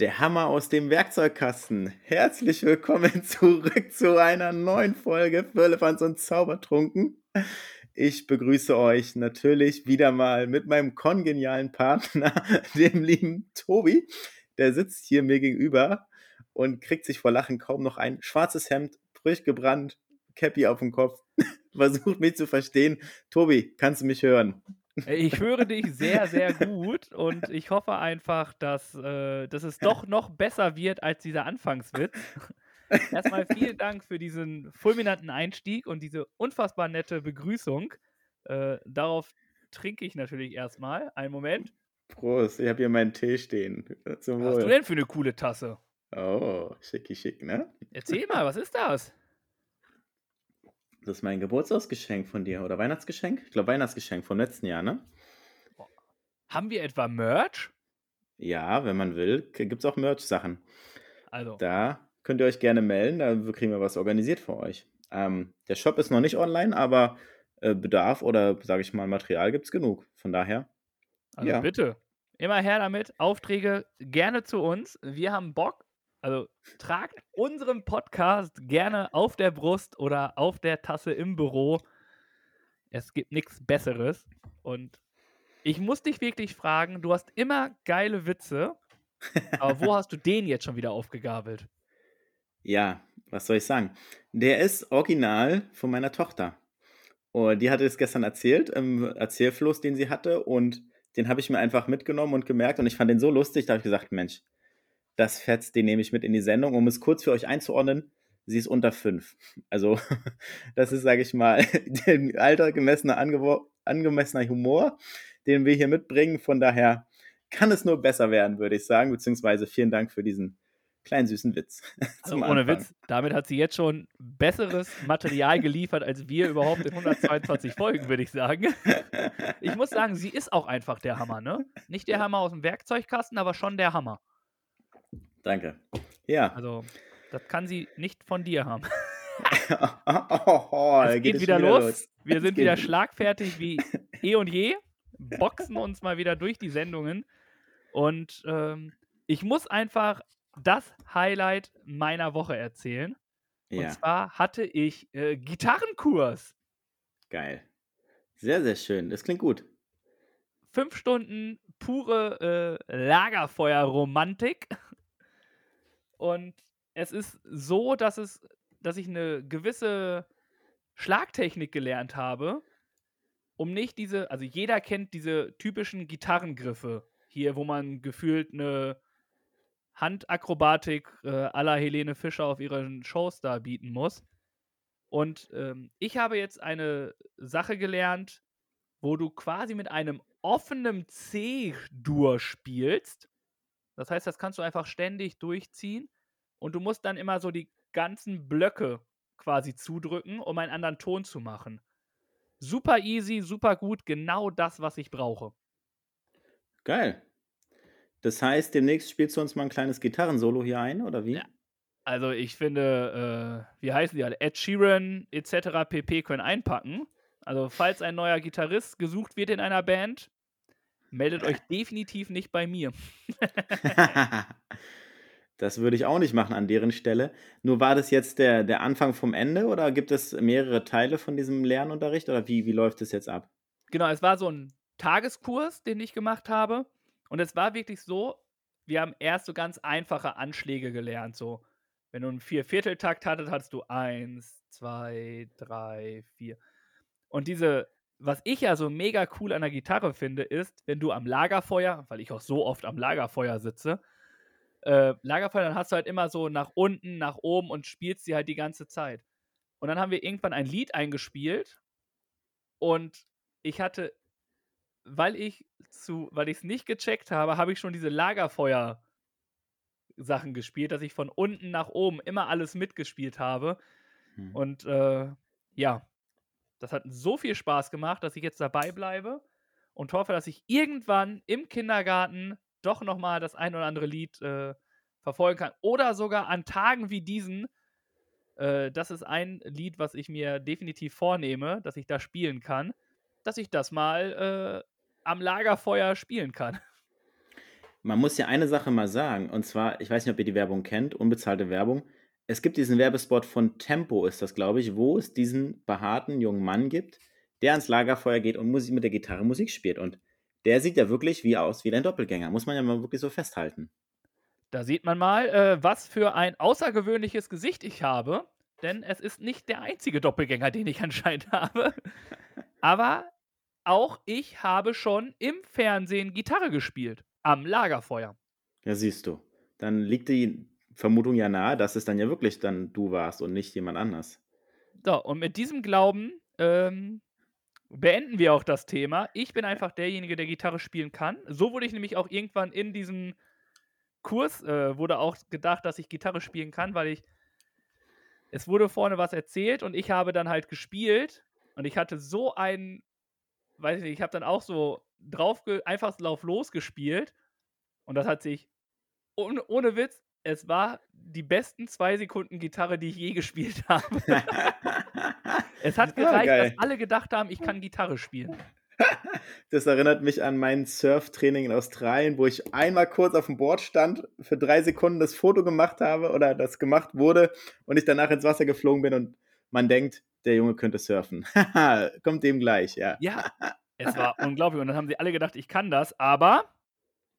Der Hammer aus dem Werkzeugkasten. Herzlich willkommen zurück zu einer neuen Folge Firlefanz und Zaubertrunken. Ich begrüße euch natürlich wieder mal mit meinem kongenialen Partner, dem lieben Tobi. Der sitzt hier mir gegenüber und kriegt sich vor Lachen kaum noch ein schwarzes Hemd, frisch gebrannt, Cappy auf dem Kopf, versucht mich zu verstehen. Tobi, kannst du mich hören? Ich höre dich sehr, sehr gut und ich hoffe einfach, dass, äh, dass es doch noch besser wird als dieser Anfangswitz. Erstmal vielen Dank für diesen fulminanten Einstieg und diese unfassbar nette Begrüßung. Äh, darauf trinke ich natürlich erstmal. Einen Moment. Prost, ich habe hier meinen Tee stehen. Zum was hast du denn für eine coole Tasse? Oh, schicki schick, ne? Erzähl mal, was ist das? Das ist mein Geburtstagsgeschenk von dir oder Weihnachtsgeschenk? Ich glaube Weihnachtsgeschenk vom letzten Jahr, ne? Haben wir etwa Merch? Ja, wenn man will, gibt es auch Merch-Sachen. Also. Da könnt ihr euch gerne melden, da kriegen wir was organisiert für euch. Ähm, der Shop ist noch nicht online, aber äh, Bedarf oder, sage ich mal, Material gibt es genug. Von daher. Also ja. bitte, immer her damit. Aufträge gerne zu uns. Wir haben Bock. Also tragt unseren Podcast gerne auf der Brust oder auf der Tasse im Büro. Es gibt nichts Besseres. Und ich muss dich wirklich fragen, du hast immer geile Witze, aber wo hast du den jetzt schon wieder aufgegabelt? Ja, was soll ich sagen? Der ist original von meiner Tochter. Und die hatte es gestern erzählt, im Erzählfluss, den sie hatte. Und den habe ich mir einfach mitgenommen und gemerkt. Und ich fand den so lustig, da habe ich gesagt, Mensch, das fetzt, den nehme ich mit in die Sendung, um es kurz für euch einzuordnen. Sie ist unter fünf. Also, das ist, sage ich mal, der altergemessener, angemessener Humor, den wir hier mitbringen. Von daher kann es nur besser werden, würde ich sagen. Beziehungsweise vielen Dank für diesen kleinen süßen Witz. Also ohne Witz, damit hat sie jetzt schon besseres Material geliefert als wir überhaupt in 122 Folgen, würde ich sagen. Ich muss sagen, sie ist auch einfach der Hammer, ne? Nicht der Hammer aus dem Werkzeugkasten, aber schon der Hammer. Danke. Ja. Also, das kann sie nicht von dir haben. oh, oh, es geht, geht wieder, los. los. Wir sind wieder schlagfertig wie eh und je, boxen uns mal wieder durch die Sendungen. Und ähm, ich muss einfach das Highlight meiner Woche erzählen. Ja. Und zwar hatte ich äh, Gitarrenkurs. Geil. Sehr, sehr schön. Das klingt gut. Fünf Stunden pure äh, Lagerfeuer-Romantik. Und es ist so, dass es, dass ich eine gewisse Schlagtechnik gelernt habe, um nicht diese, also jeder kennt diese typischen Gitarrengriffe hier, wo man gefühlt eine Handakrobatik äh, aller Helene Fischer auf ihren Shows da bieten muss. Und ähm, ich habe jetzt eine Sache gelernt, wo du quasi mit einem offenen C-Dur spielst. Das heißt, das kannst du einfach ständig durchziehen und du musst dann immer so die ganzen Blöcke quasi zudrücken, um einen anderen Ton zu machen. Super easy, super gut, genau das, was ich brauche. Geil. Das heißt, demnächst spielst du uns mal ein kleines Gitarrensolo hier ein, oder wie? Ja. Also ich finde, äh, wie heißen die alle? Ed Sheeran etc. pp. können einpacken. Also falls ein neuer Gitarrist gesucht wird in einer Band, meldet euch definitiv nicht bei mir. das würde ich auch nicht machen an deren Stelle. Nur war das jetzt der, der Anfang vom Ende oder gibt es mehrere Teile von diesem Lernunterricht oder wie, wie läuft es jetzt ab? Genau, es war so ein Tageskurs, den ich gemacht habe. Und es war wirklich so, wir haben erst so ganz einfache Anschläge gelernt. So, wenn du einen Viervierteltakt hattest, hattest du eins, zwei, drei, vier. Und diese was ich ja so mega cool an der Gitarre finde, ist, wenn du am Lagerfeuer, weil ich auch so oft am Lagerfeuer sitze, äh, Lagerfeuer, dann hast du halt immer so nach unten, nach oben und spielst sie halt die ganze Zeit. Und dann haben wir irgendwann ein Lied eingespielt und ich hatte, weil ich zu, weil ich es nicht gecheckt habe, habe ich schon diese Lagerfeuer Sachen gespielt, dass ich von unten nach oben immer alles mitgespielt habe. Hm. Und äh, ja, das hat so viel Spaß gemacht, dass ich jetzt dabei bleibe und hoffe, dass ich irgendwann im Kindergarten doch nochmal das ein oder andere Lied äh, verfolgen kann. Oder sogar an Tagen wie diesen. Äh, das ist ein Lied, was ich mir definitiv vornehme, dass ich da spielen kann, dass ich das mal äh, am Lagerfeuer spielen kann. Man muss ja eine Sache mal sagen, und zwar, ich weiß nicht, ob ihr die Werbung kennt, unbezahlte Werbung. Es gibt diesen Werbespot von Tempo, ist das, glaube ich, wo es diesen behaarten jungen Mann gibt, der ans Lagerfeuer geht und Musik mit der Gitarre Musik spielt. Und der sieht ja wirklich wie aus wie dein Doppelgänger, muss man ja mal wirklich so festhalten. Da sieht man mal, äh, was für ein außergewöhnliches Gesicht ich habe. Denn es ist nicht der einzige Doppelgänger, den ich anscheinend habe. Aber auch ich habe schon im Fernsehen Gitarre gespielt. Am Lagerfeuer. Ja, siehst du. Dann liegt die Vermutung ja nahe, dass es dann ja wirklich dann du warst und nicht jemand anders. So, und mit diesem Glauben ähm, beenden wir auch das Thema. Ich bin einfach derjenige, der Gitarre spielen kann. So wurde ich nämlich auch irgendwann in diesem Kurs, äh, wurde auch gedacht, dass ich Gitarre spielen kann, weil ich, es wurde vorne was erzählt und ich habe dann halt gespielt und ich hatte so einen, weiß ich nicht, ich habe dann auch so drauf, einfach drauf losgespielt und das hat sich, ohne, ohne Witz, es war die besten zwei Sekunden Gitarre, die ich je gespielt habe. es hat gereicht, Ja, dass alle gedacht haben, ich kann Gitarre spielen. Das erinnert mich an mein Surftraining in Australien, wo ich einmal kurz auf dem Board stand, für drei Sekunden das Foto gemacht habe oder das gemacht wurde und ich danach ins Wasser geflogen bin und man denkt, der Junge könnte surfen. Kommt dem gleich, ja. Ja, es war unglaublich. Und dann haben sie alle gedacht, ich kann das, aber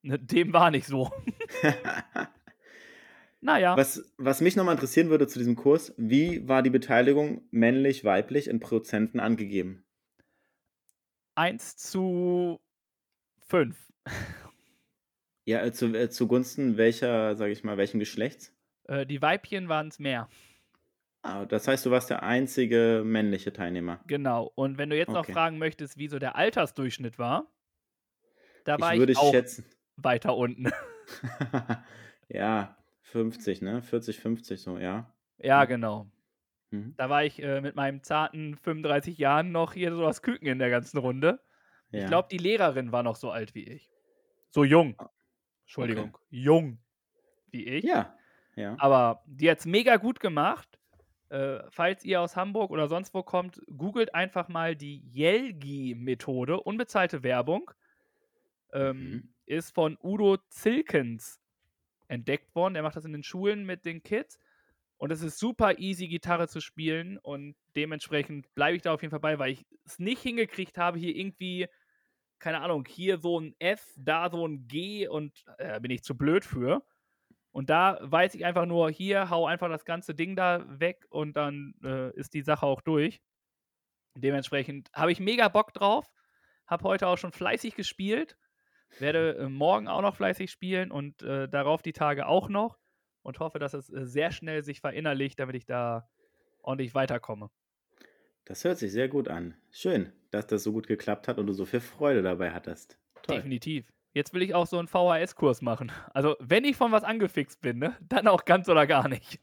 ne, dem war nicht so. Naja, Was, was mich nochmal interessieren würde zu diesem Kurs, wie war die Beteiligung männlich, weiblich in Prozenten angegeben? 1 zu 5. Ja, äh, zu, äh, zugunsten welcher, sage ich mal, welchen Geschlechts? Äh, die Weibchen waren es mehr. Ah, das heißt, du warst der einzige männliche Teilnehmer. Genau. Und wenn du jetzt noch Okay. fragen möchtest, wieso der Altersdurchschnitt war, da war ich ich, würde auch schätzen. weiter unten. ja, 50, ne? 40, 50 so, ja. ja, Mhm. genau. Mhm. Da war ich äh, mit meinem zarten 35 Jahren noch hier so das Küken in der ganzen Runde. ja. Ich glaube, die Lehrerin war noch so alt wie ich. So jung. Entschuldigung. Jung wie ich. Ja, ja. Aber die hat es mega gut gemacht. Äh, falls ihr aus Hamburg oder sonst wo kommt, googelt einfach mal die Jelgi-Methode, unbezahlte Werbung. Ähm, Mhm. Ist von Udo Zilkens entdeckt worden. Der macht das in den Schulen mit den Kids. Und es ist super easy, Gitarre zu spielen. Und dementsprechend bleibe ich da auf jeden Fall bei, weil ich es nicht hingekriegt habe, hier irgendwie, keine Ahnung, hier so ein F, da so ein G und äh, bin ich zu blöd für. Und da weiß ich einfach nur, hier hau einfach das ganze Ding da weg und dann äh, ist die Sache auch durch. Dementsprechend habe ich mega Bock drauf. Habe heute auch schon fleißig gespielt. Werde äh, morgen auch noch fleißig spielen und äh, darauf die Tage auch noch. Und hoffe, dass es äh, sehr schnell sich verinnerlicht, damit ich da ordentlich weiterkomme. Das hört sich sehr gut an. Schön, dass das so gut geklappt hat und du so viel Freude dabei hattest. Toll. Definitiv. Jetzt will ich auch so einen VHS-Kurs machen. Also, wenn ich von was angefixt bin, ne, dann auch ganz oder gar nicht.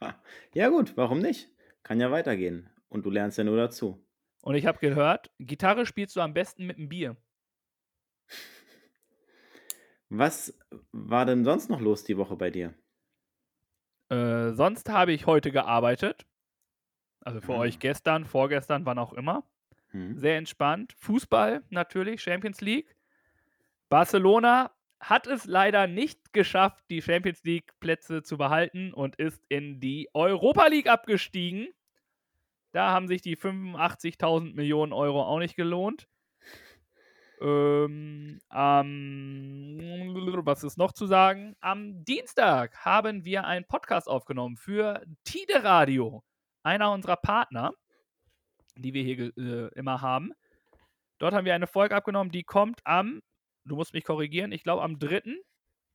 Ja gut, warum nicht? Kann ja weitergehen. Und du lernst ja nur dazu. Und ich habe gehört, Gitarre spielst du am besten mit einem Bier. Was war denn sonst noch los die Woche bei dir? Äh, sonst habe ich heute gearbeitet. Also für Ah. euch gestern, vorgestern, wann auch immer. Hm? Sehr entspannt. Fußball natürlich, Champions League. Barcelona hat es leider nicht geschafft, die Champions League Plätze zu behalten und ist in die Europa League abgestiegen. Da haben sich die 85.000 Millionen Euro auch nicht gelohnt. Ähm, am, was ist noch zu sagen? Am Dienstag haben wir einen Podcast aufgenommen für Tide Radio, einer unserer Partner, die wir hier äh, immer haben. Dort haben wir eine Folge abgenommen, die kommt am, du musst mich korrigieren, ich glaube am 3.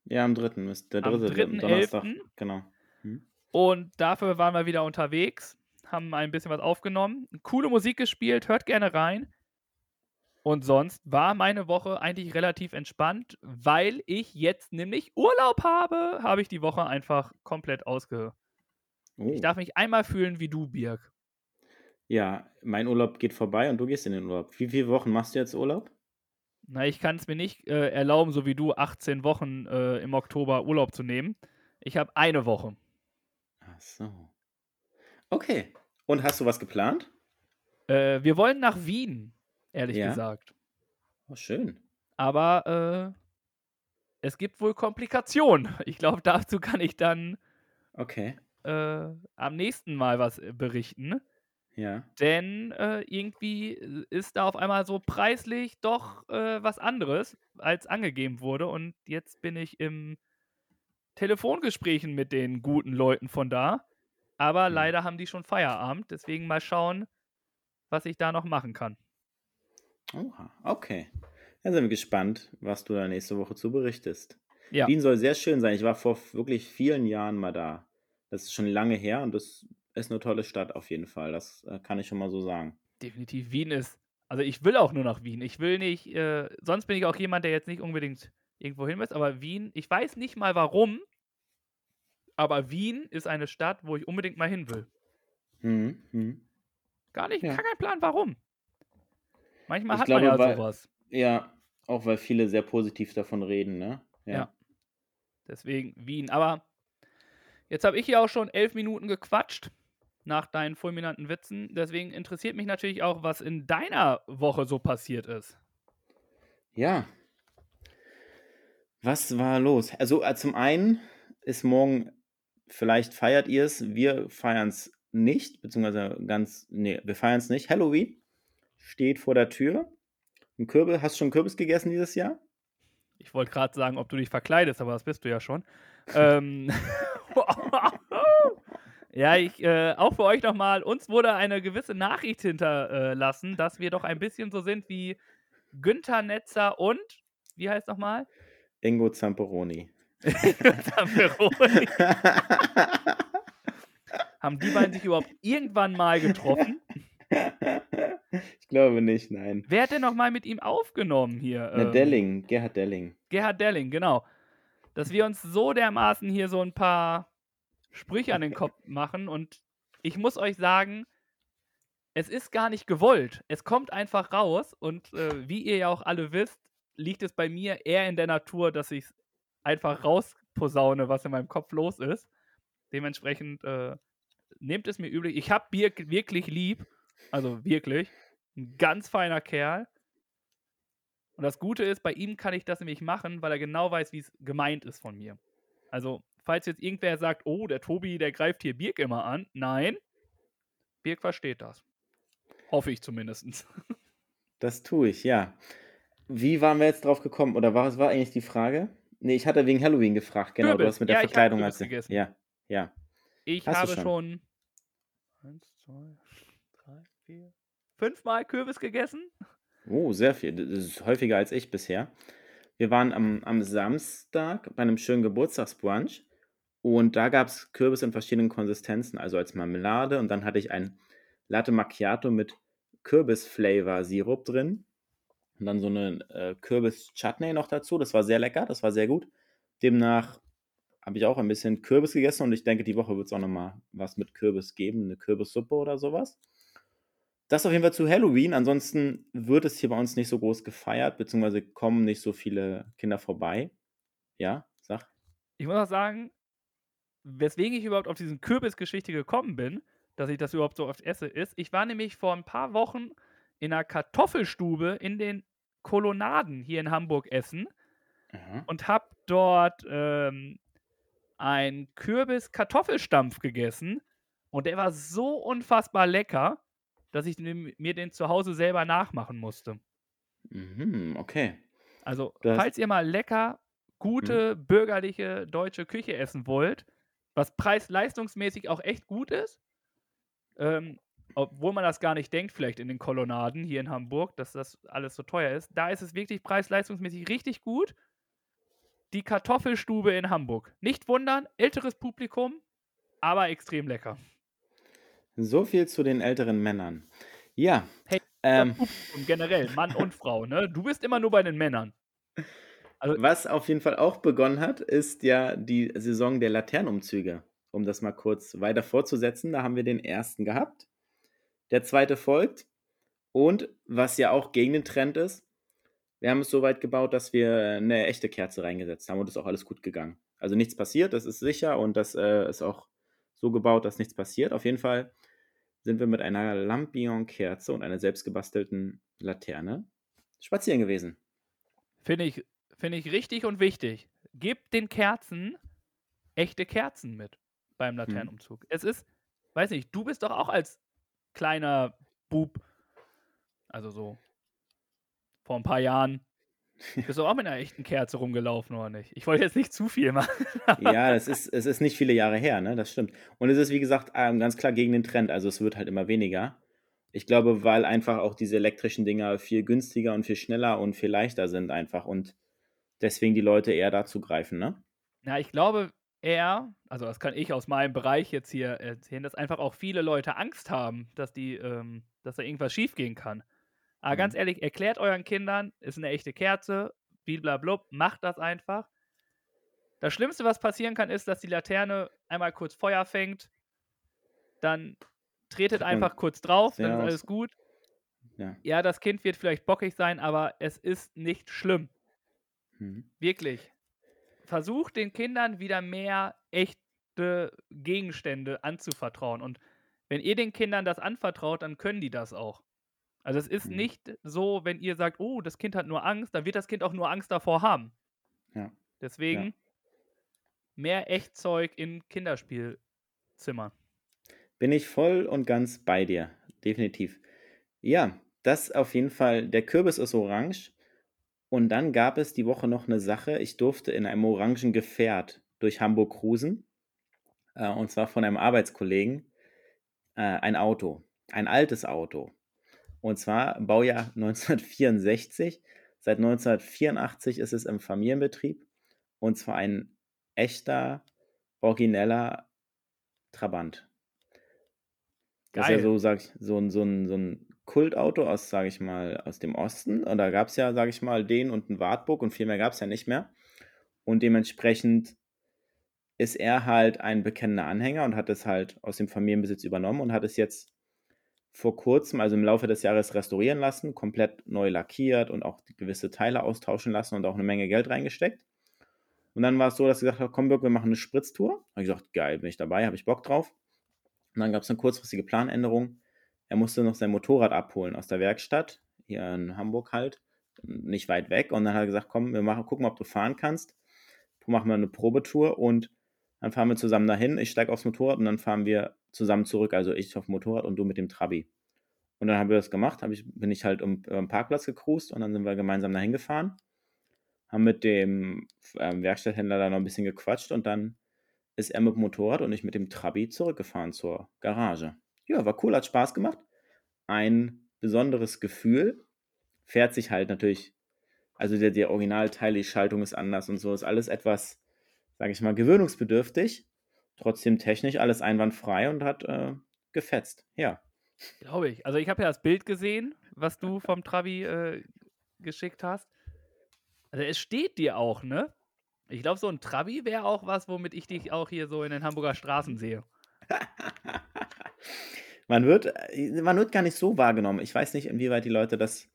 Ja, am dritten ist der Am dritte 3.11.. Donnerstag. Genau. Hm? Und dafür waren wir wieder unterwegs, haben ein bisschen was aufgenommen, coole Musik gespielt, hört gerne rein. Und sonst war meine Woche eigentlich relativ entspannt, weil ich jetzt nämlich Urlaub habe, habe ich die Woche einfach komplett ausge. Oh. Ich darf mich einmal fühlen wie du, Birg. Ja, mein Urlaub geht vorbei und du gehst in den Urlaub. Wie viele Wochen machst du jetzt Urlaub? Na, ich kann es mir nicht äh, erlauben, so wie du 18 Wochen äh, im Oktober Urlaub zu nehmen. Ich habe eine Woche. Ach so. Okay. Und hast du was geplant? Äh, wir wollen nach Wien, ehrlich Ja. gesagt. Oh, schön. Aber äh, es gibt wohl Komplikationen. Ich glaube, dazu kann ich dann Okay. äh, am nächsten Mal was äh, berichten. Ja. Denn äh, irgendwie äh, ist da auf einmal so preislich doch äh, was anderes, als angegeben wurde. Und jetzt bin ich im Telefongesprächen mit den guten Leuten von da. Aber Hm. leider haben die schon Feierabend. Deswegen mal schauen, was ich da noch machen kann. Oha. Okay. Dann sind wir gespannt, was du da nächste Woche zu berichtest. Ja, Wien soll sehr schön sein. Ich war vor wirklich vielen Jahren mal da. Das ist schon lange her und das ist eine tolle Stadt auf jeden Fall. Das äh, kann ich schon mal so sagen. definitiv. Wien ist. Also ich will auch nur nach Wien. Ich will nicht. Äh, sonst bin ich auch jemand, der jetzt nicht unbedingt irgendwo hin muss. Aber Wien, ich weiß nicht mal warum. Aber Wien ist eine Stadt, wo ich unbedingt mal hin will. Mhm. Mhm. Gar nicht, Ja. gar kein Plan, warum. Manchmal Ich hat glaube, man ja weil- sowas. Ja, auch weil viele sehr positiv davon reden, ne? Ja. Deswegen Wien. Aber jetzt habe ich hier auch schon elf Minuten gequatscht nach deinen fulminanten Witzen. Deswegen interessiert mich natürlich auch, was in deiner Woche so passiert ist. Ja. Was war los? Also äh, zum einen ist morgen, vielleicht feiert ihr es, wir feiern es nicht, beziehungsweise ganz, nee, wir feiern es nicht. Halloween steht vor der Tür. Ein Kürbis, hast du schon Kürbis gegessen dieses Jahr? Ich wollte gerade sagen, ob du dich verkleidest, aber das bist du ja schon. ähm, ja, ich, äh, auch für euch nochmal, uns wurde eine gewisse Nachricht hinterlassen, dass wir doch ein bisschen so sind wie Günther Netzer und, wie heißt nochmal? Ingo Zamperoni. Zamperoni. Haben die beiden sich überhaupt irgendwann mal getroffen? Ich glaube nicht, nein. Wer hat denn nochmal mit ihm aufgenommen hier? Na, Ähm, Delling, Gerhard Delling. Gerhard Delling, genau. Dass wir uns so dermaßen hier so ein paar Sprüche an den Kopf machen und ich muss euch sagen, es ist gar nicht gewollt. Es kommt einfach raus und äh, wie ihr ja auch alle wisst, liegt es bei mir eher in der Natur, dass ich einfach rausposaune, was in meinem Kopf los ist. Dementsprechend äh, nehmt es mir üblich. Ich habe Birk wirklich lieb, also wirklich, ein ganz feiner Kerl. Und das Gute ist, bei ihm kann ich das nämlich machen, weil er genau weiß, wie es gemeint ist von mir. Also, falls jetzt irgendwer sagt, oh, der Tobi, der greift hier Birk immer an. Nein, Birk versteht das. Hoffe ich zumindest. Das tue ich, ja. Wie waren wir jetzt drauf gekommen? Oder was war eigentlich die Frage? Nee, ich hatte wegen Halloween gefragt, genau. Du hast mit der Ja, ich Verkleidung gegessen. Ja, ja. Ich Hast habe schon? schon eins, zwei, drei, vier, fünfmal Kürbis gegessen. Oh, sehr viel. Das ist häufiger als ich bisher. Wir waren am, am Samstag bei einem schönen Geburtstagsbrunch und da gab es Kürbis in verschiedenen Konsistenzen, also als Marmelade und dann hatte ich ein Latte Macchiato mit Kürbis-Flavor-Sirup drin und dann so eine äh, Kürbis-Chutney noch dazu. Das war sehr lecker, das war sehr gut. Demnach habe ich auch ein bisschen Kürbis gegessen und ich denke, die Woche wird es auch nochmal was mit Kürbis geben, eine Kürbissuppe oder sowas. Das auf jeden Fall zu Halloween. Ansonsten wird es hier bei uns nicht so groß gefeiert, beziehungsweise kommen nicht so viele Kinder vorbei. Ja, sag. Ich muss auch sagen, weswegen ich überhaupt auf diesen Kürbisgeschichte gekommen bin, dass ich das überhaupt so oft esse, ist, ich war nämlich vor ein paar Wochen in einer Kartoffelstube in den Kolonnaden hier in Hamburg essen Aha. und habe dort ähm, einen Kürbis-Kartoffelstampf gegessen und der war so unfassbar lecker, dass ich mir den zu Hause selber nachmachen musste. Mhm, okay. Also, Das- falls ihr mal lecker, gute, bürgerliche deutsche Küche essen wollt, was preis-leistungsmäßig auch echt gut ist, ähm, obwohl man das gar nicht denkt, vielleicht in den Kolonnaden hier in Hamburg, dass das alles so teuer ist, da ist es wirklich preis-leistungsmäßig richtig gut. Die Kartoffelstube in Hamburg. Nicht wundern, älteres Publikum, aber extrem lecker. So viel zu den älteren Männern. Ja, Hey. Ähm, Und generell, Mann und Frau, ne? Du bist immer nur bei den Männern. Also was auf jeden Fall auch begonnen hat, ist ja die Saison der Laternenumzüge. Um das mal kurz weiter fortzusetzen, da haben wir den ersten gehabt. Der zweite folgt. Und was ja auch gegen den Trend ist, wir haben es so weit gebaut, dass wir eine echte Kerze reingesetzt haben und ist auch alles gut gegangen. Also nichts passiert, das ist sicher und das äh, ist auch so gebaut, dass nichts passiert. Auf jeden Fall sind wir mit einer Lampion-Kerze und einer selbstgebastelten Laterne spazieren gewesen. finde ich, finde ich richtig und wichtig. Gebt den Kerzen echte Kerzen mit beim Laternenumzug. Es ist, weiß nicht, du bist doch auch als kleiner Bub, also so vor ein paar Jahren, bist du auch mit einer echten Kerze rumgelaufen, oder nicht? Ich wollte jetzt nicht zu viel machen. Ja, es ist, es ist nicht viele Jahre her, ne? Das stimmt. Und es ist, wie gesagt, ähm, ganz klar gegen den Trend. Also es wird halt immer weniger. Ich glaube, weil einfach auch diese elektrischen Dinger viel günstiger und viel schneller und viel leichter sind einfach und deswegen die Leute eher dazu greifen, ne? Ja, ich glaube eher, also das kann ich aus meinem Bereich jetzt hier erzählen, dass einfach auch viele Leute Angst haben, dass die, ähm, dass da irgendwas schiefgehen kann. Aber Mhm. ganz ehrlich, erklärt euren Kindern, ist eine echte Kerze, blablabla, macht das einfach. Das Schlimmste, was passieren kann, ist, dass die Laterne einmal kurz Feuer fängt, dann tretet einfach kurz drauf, dann ist alles gut. Ja. Ja, das Kind wird vielleicht bockig sein, aber es ist nicht schlimm. Mhm. Wirklich. Versucht den Kindern wieder mehr echte Gegenstände anzuvertrauen. Und wenn ihr den Kindern das anvertraut, dann können die das auch. Also es ist Mhm. nicht so, wenn ihr sagt, oh, das Kind hat nur Angst, dann wird das Kind auch nur Angst davor haben. Ja. Deswegen mehr Echtzeug in Kinderspielzimmern. Bin ich voll und ganz bei dir. Definitiv. Ja, das auf jeden Fall. Der Kürbis ist orange. Und dann gab es die Woche noch eine Sache. Ich durfte in einem orangen Gefährt durch Hamburg cruisen. Äh, und zwar von einem Arbeitskollegen. Äh, ein Auto. Ein altes Auto. Und zwar Baujahr 1964. Seit 1984 ist es im Familienbetrieb. Und zwar ein echter, origineller Trabant. Das ist ja Geil. so, sag ich, so ein, so ein, so ein Kultauto aus, sage ich mal, aus dem Osten. Und da gab es ja, sage ich mal, den und einen Wartburg und viel mehr gab es ja nicht mehr. Und dementsprechend ist er halt ein bekennender Anhänger und hat es halt aus dem Familienbesitz übernommen und hat es jetzt vor kurzem, also im Laufe des Jahres, restaurieren lassen, komplett neu lackiert und auch gewisse Teile austauschen lassen und auch eine Menge Geld reingesteckt. Und dann war es so, dass er gesagt hat, komm Birk, wir machen eine Spritztour. Habe ich gesagt, geil, bin ich dabei, habe ich Bock drauf. Und dann gab es eine kurzfristige Planänderung. Er musste noch sein Motorrad abholen aus der Werkstatt, hier in Hamburg halt, nicht weit weg. Und dann hat er gesagt, komm, wir machen, gucken, ob du fahren kannst. Machen wir eine Probetour und dann fahren wir zusammen dahin. Ich steige aufs Motorrad und dann fahren wir zusammen zurück. Also ich auf dem Motorrad und du mit dem Trabi. Und dann haben wir das gemacht. Hab ich, bin ich halt um, um Parkplatz gecruised und dann sind wir gemeinsam dahin gefahren. Haben mit dem ähm, Werkstatthändler da noch ein bisschen gequatscht und dann ist er mit dem Motorrad und ich mit dem Trabi zurückgefahren zur Garage. Ja, war cool, hat Spaß gemacht. Ein besonderes Gefühl. Fährt sich halt natürlich, also der, der Originalteil, die Schaltung ist anders und so, ist alles etwas, sage ich mal, gewöhnungsbedürftig. Trotzdem technisch alles einwandfrei und hat äh, gefetzt. Ja. Glaube ich. Also ich habe ja das Bild gesehen, was du vom Trabi äh, geschickt hast. Also es steht dir auch, ne? Ich glaube, so ein Trabi wäre auch was, womit ich dich auch hier so in den Hamburger Straßen sehe. man, wird, äh, man wird gar nicht so wahrgenommen. Ich weiß nicht, inwieweit die Leute das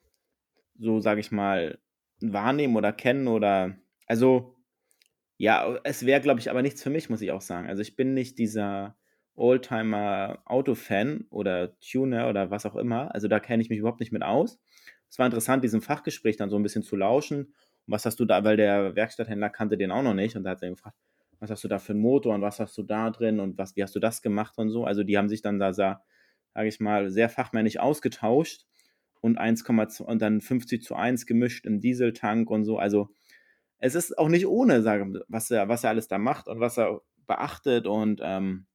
so, sage ich mal, wahrnehmen oder kennen oder. Also, ja, es wäre, glaube ich, aber nichts für mich, muss ich auch sagen. Also, ich bin nicht dieser Oldtimer-Auto-Fan oder Tuner oder was auch immer. Also, da kenne ich mich überhaupt nicht mit aus. Es war interessant, diesem Fachgespräch dann so ein bisschen zu lauschen. Und was hast du da, weil der Werkstatthändler kannte den auch noch nicht und da hat er gefragt, was hast du da für einen Motor und was hast du da drin und was, wie hast du das gemacht und so. Also die haben sich dann da, sage ich mal, sehr fachmännisch ausgetauscht und 1,2 und dann 50 zu 1 gemischt im Dieseltank und so. Also es ist auch nicht ohne, sage, was er, was er alles da macht und was er beachtet und ähm,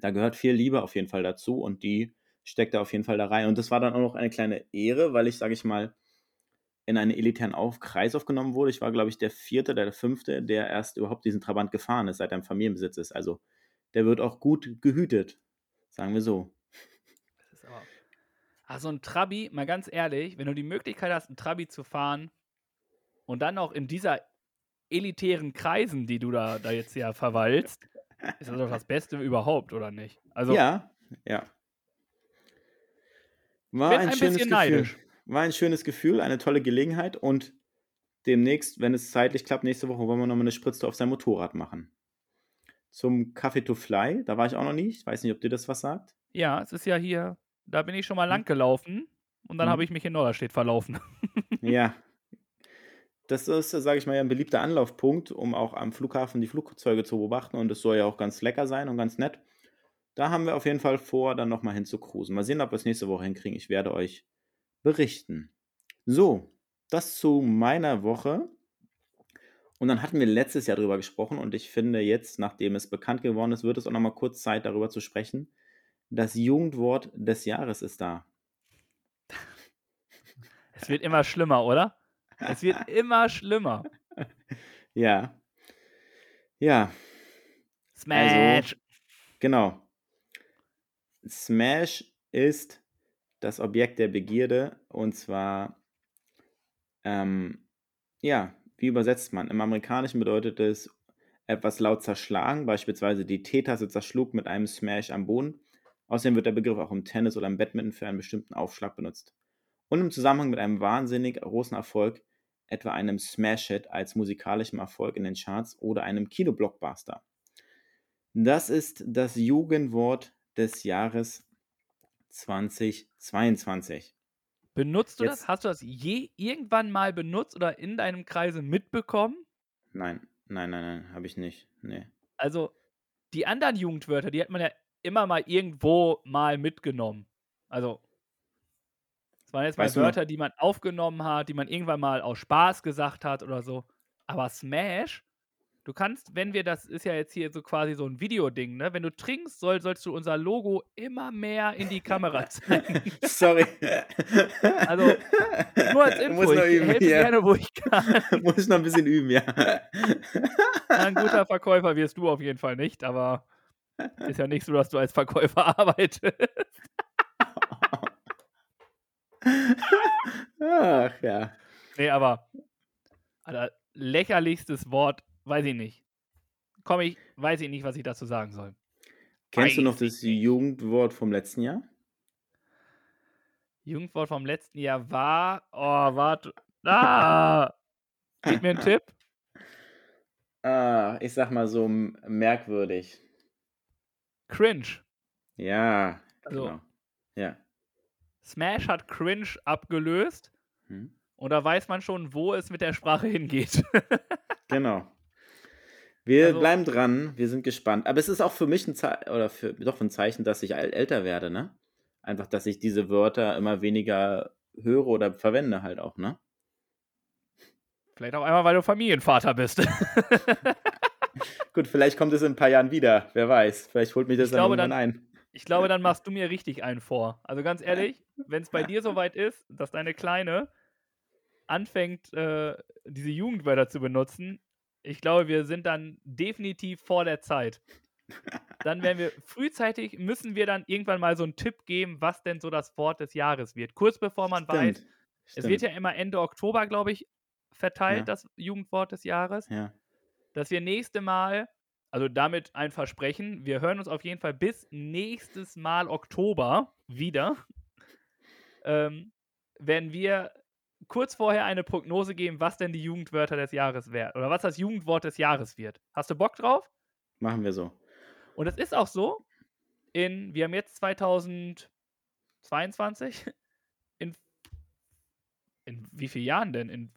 da gehört viel Liebe auf jeden Fall dazu und die steckt er auf jeden Fall da rein. Und das war dann auch noch eine kleine Ehre, weil ich, sage ich mal, in einen elitären Kreis aufgenommen wurde. Ich war, glaube ich, der vierte oder der fünfte, der erst überhaupt diesen Trabant gefahren ist, seit er im Familienbesitz ist. Also der wird auch gut gehütet, sagen wir so. Das ist aber. Also ein Trabi, mal ganz ehrlich, wenn du die Möglichkeit hast, ein Trabi zu fahren und dann auch in dieser elitären Kreisen, die du da, da jetzt ja verwaltest, ist das doch das Beste überhaupt, oder nicht? Also, ja, ja. War ein, ein schönes Gefühl. neidisch. War ein schönes Gefühl, eine tolle Gelegenheit und demnächst, wenn es zeitlich klappt, nächste Woche wollen wir nochmal eine Spritze auf sein Motorrad machen. Zum Café to Fly, da war ich auch noch nie. Ich weiß nicht, ob dir das was sagt. ja, es ist ja hier, da bin ich schon mal lang gelaufen und dann Mhm. habe ich mich in Norderstedt verlaufen. Ja. Das ist, sage ich mal, ein beliebter Anlaufpunkt, um auch am Flughafen die Flugzeuge zu beobachten. Und es soll ja auch ganz lecker sein und ganz nett. Da haben wir auf jeden Fall vor, dann nochmal hin zu cruisen. Mal sehen, ob wir es nächste Woche hinkriegen. Ich werde euch berichten. So, das zu meiner Woche. Und dann hatten wir letztes Jahr darüber gesprochen. Und ich finde jetzt, nachdem es bekannt geworden ist, wird es auch nochmal kurz Zeit, darüber zu sprechen. Das Jugendwort des Jahres ist da. Es wird immer schlimmer, oder? Es wird immer schlimmer. Ja. Ja, Smash! Genau. Smash ist das Objekt der Begierde und zwar, ähm, ja, wie übersetzt man? Im Amerikanischen bedeutet es etwas laut zerschlagen, beispielsweise die Teetasse zerschlug mit einem Smash am Boden. Außerdem wird der Begriff auch im Tennis oder im Badminton für einen bestimmten Aufschlag benutzt. Und im Zusammenhang mit einem wahnsinnig großen Erfolg, etwa einem Smash-Hit als musikalischem Erfolg in den Charts oder einem Kinoblockbuster. Das ist das Jugendwort des Jahres 2022. Benutzt du Jetzt- das? Hast du das je irgendwann mal benutzt oder in deinem Kreise mitbekommen? Nein, nein, nein, nein, habe ich nicht. Nee. Also, die anderen Jugendwörter, die hat man ja immer mal irgendwo mal mitgenommen. Also, waren jetzt mal Weißt noch- Wörter, die man aufgenommen hat, die man irgendwann mal aus Spaß gesagt hat oder so. Aber Smash, du kannst, wenn wir, das ist ja jetzt hier so quasi so ein Videoding, ne? Wenn du trinkst, soll, sollst du unser Logo immer mehr in die Kamera zeigen. Sorry. Also, Nur als Info, Muss noch ich üben, ja. gerne, wo ich kann. Muss ich noch ein bisschen üben, ja. Ein guter Verkäufer wirst du auf jeden Fall nicht, aber ist ja nicht so, dass du als Verkäufer arbeitest. Ach ja. Nee, aber Alter, lächerlichstes Wort, weiß ich nicht. Komm ich, weiß ich nicht, was ich dazu sagen soll. Kennst du noch Weiß das Jugendwort vom letzten Jahr? Jugendwort vom letzten Jahr war, oh, warte, ah, gib mir einen Tipp. Ah, ich sag mal so merkwürdig. Cringe. Ja, Also- genau. Ja. Smash hat Cringe abgelöst Hm. und da weiß man schon, wo es mit der Sprache hingeht. Genau. Wir Also- bleiben dran, wir sind gespannt. Aber es ist auch für mich ein Zeichen, oder für, doch ein Zeichen, dass ich äl- älter werde, ne? Einfach, dass ich diese Wörter immer weniger höre oder verwende halt auch, ne? Vielleicht auch einmal, weil du Familienvater bist. Gut, vielleicht kommt es in ein paar Jahren wieder, wer weiß. Vielleicht holt mich das Ich dann glaube, irgendwann dann- ein. Ich glaube, dann machst du mir richtig einen vor. Also ganz ehrlich, wenn es bei dir soweit ist, dass deine Kleine anfängt, äh, diese Jugendwörter zu benutzen, ich glaube, wir sind dann definitiv vor der Zeit. Dann werden wir frühzeitig, müssen wir dann irgendwann mal so einen Tipp geben, was denn so das Wort des Jahres wird. Kurz bevor man weiß, Stimmt. es wird ja immer Ende Oktober, glaube ich, verteilt, Ja. das Jugendwort des Jahres ja. dass wir nächste Mal, also damit ein Versprechen, wir hören uns auf jeden Fall bis nächstes Mal Oktober wieder, ähm, werden wir kurz vorher eine Prognose geben, was denn die Jugendwörter des Jahres werden oder was das Jugendwort des Jahres wird. Hast du Bock drauf? Machen wir so. Und es ist auch so, in, wir haben jetzt 2022, in, in wie vielen Jahren denn? In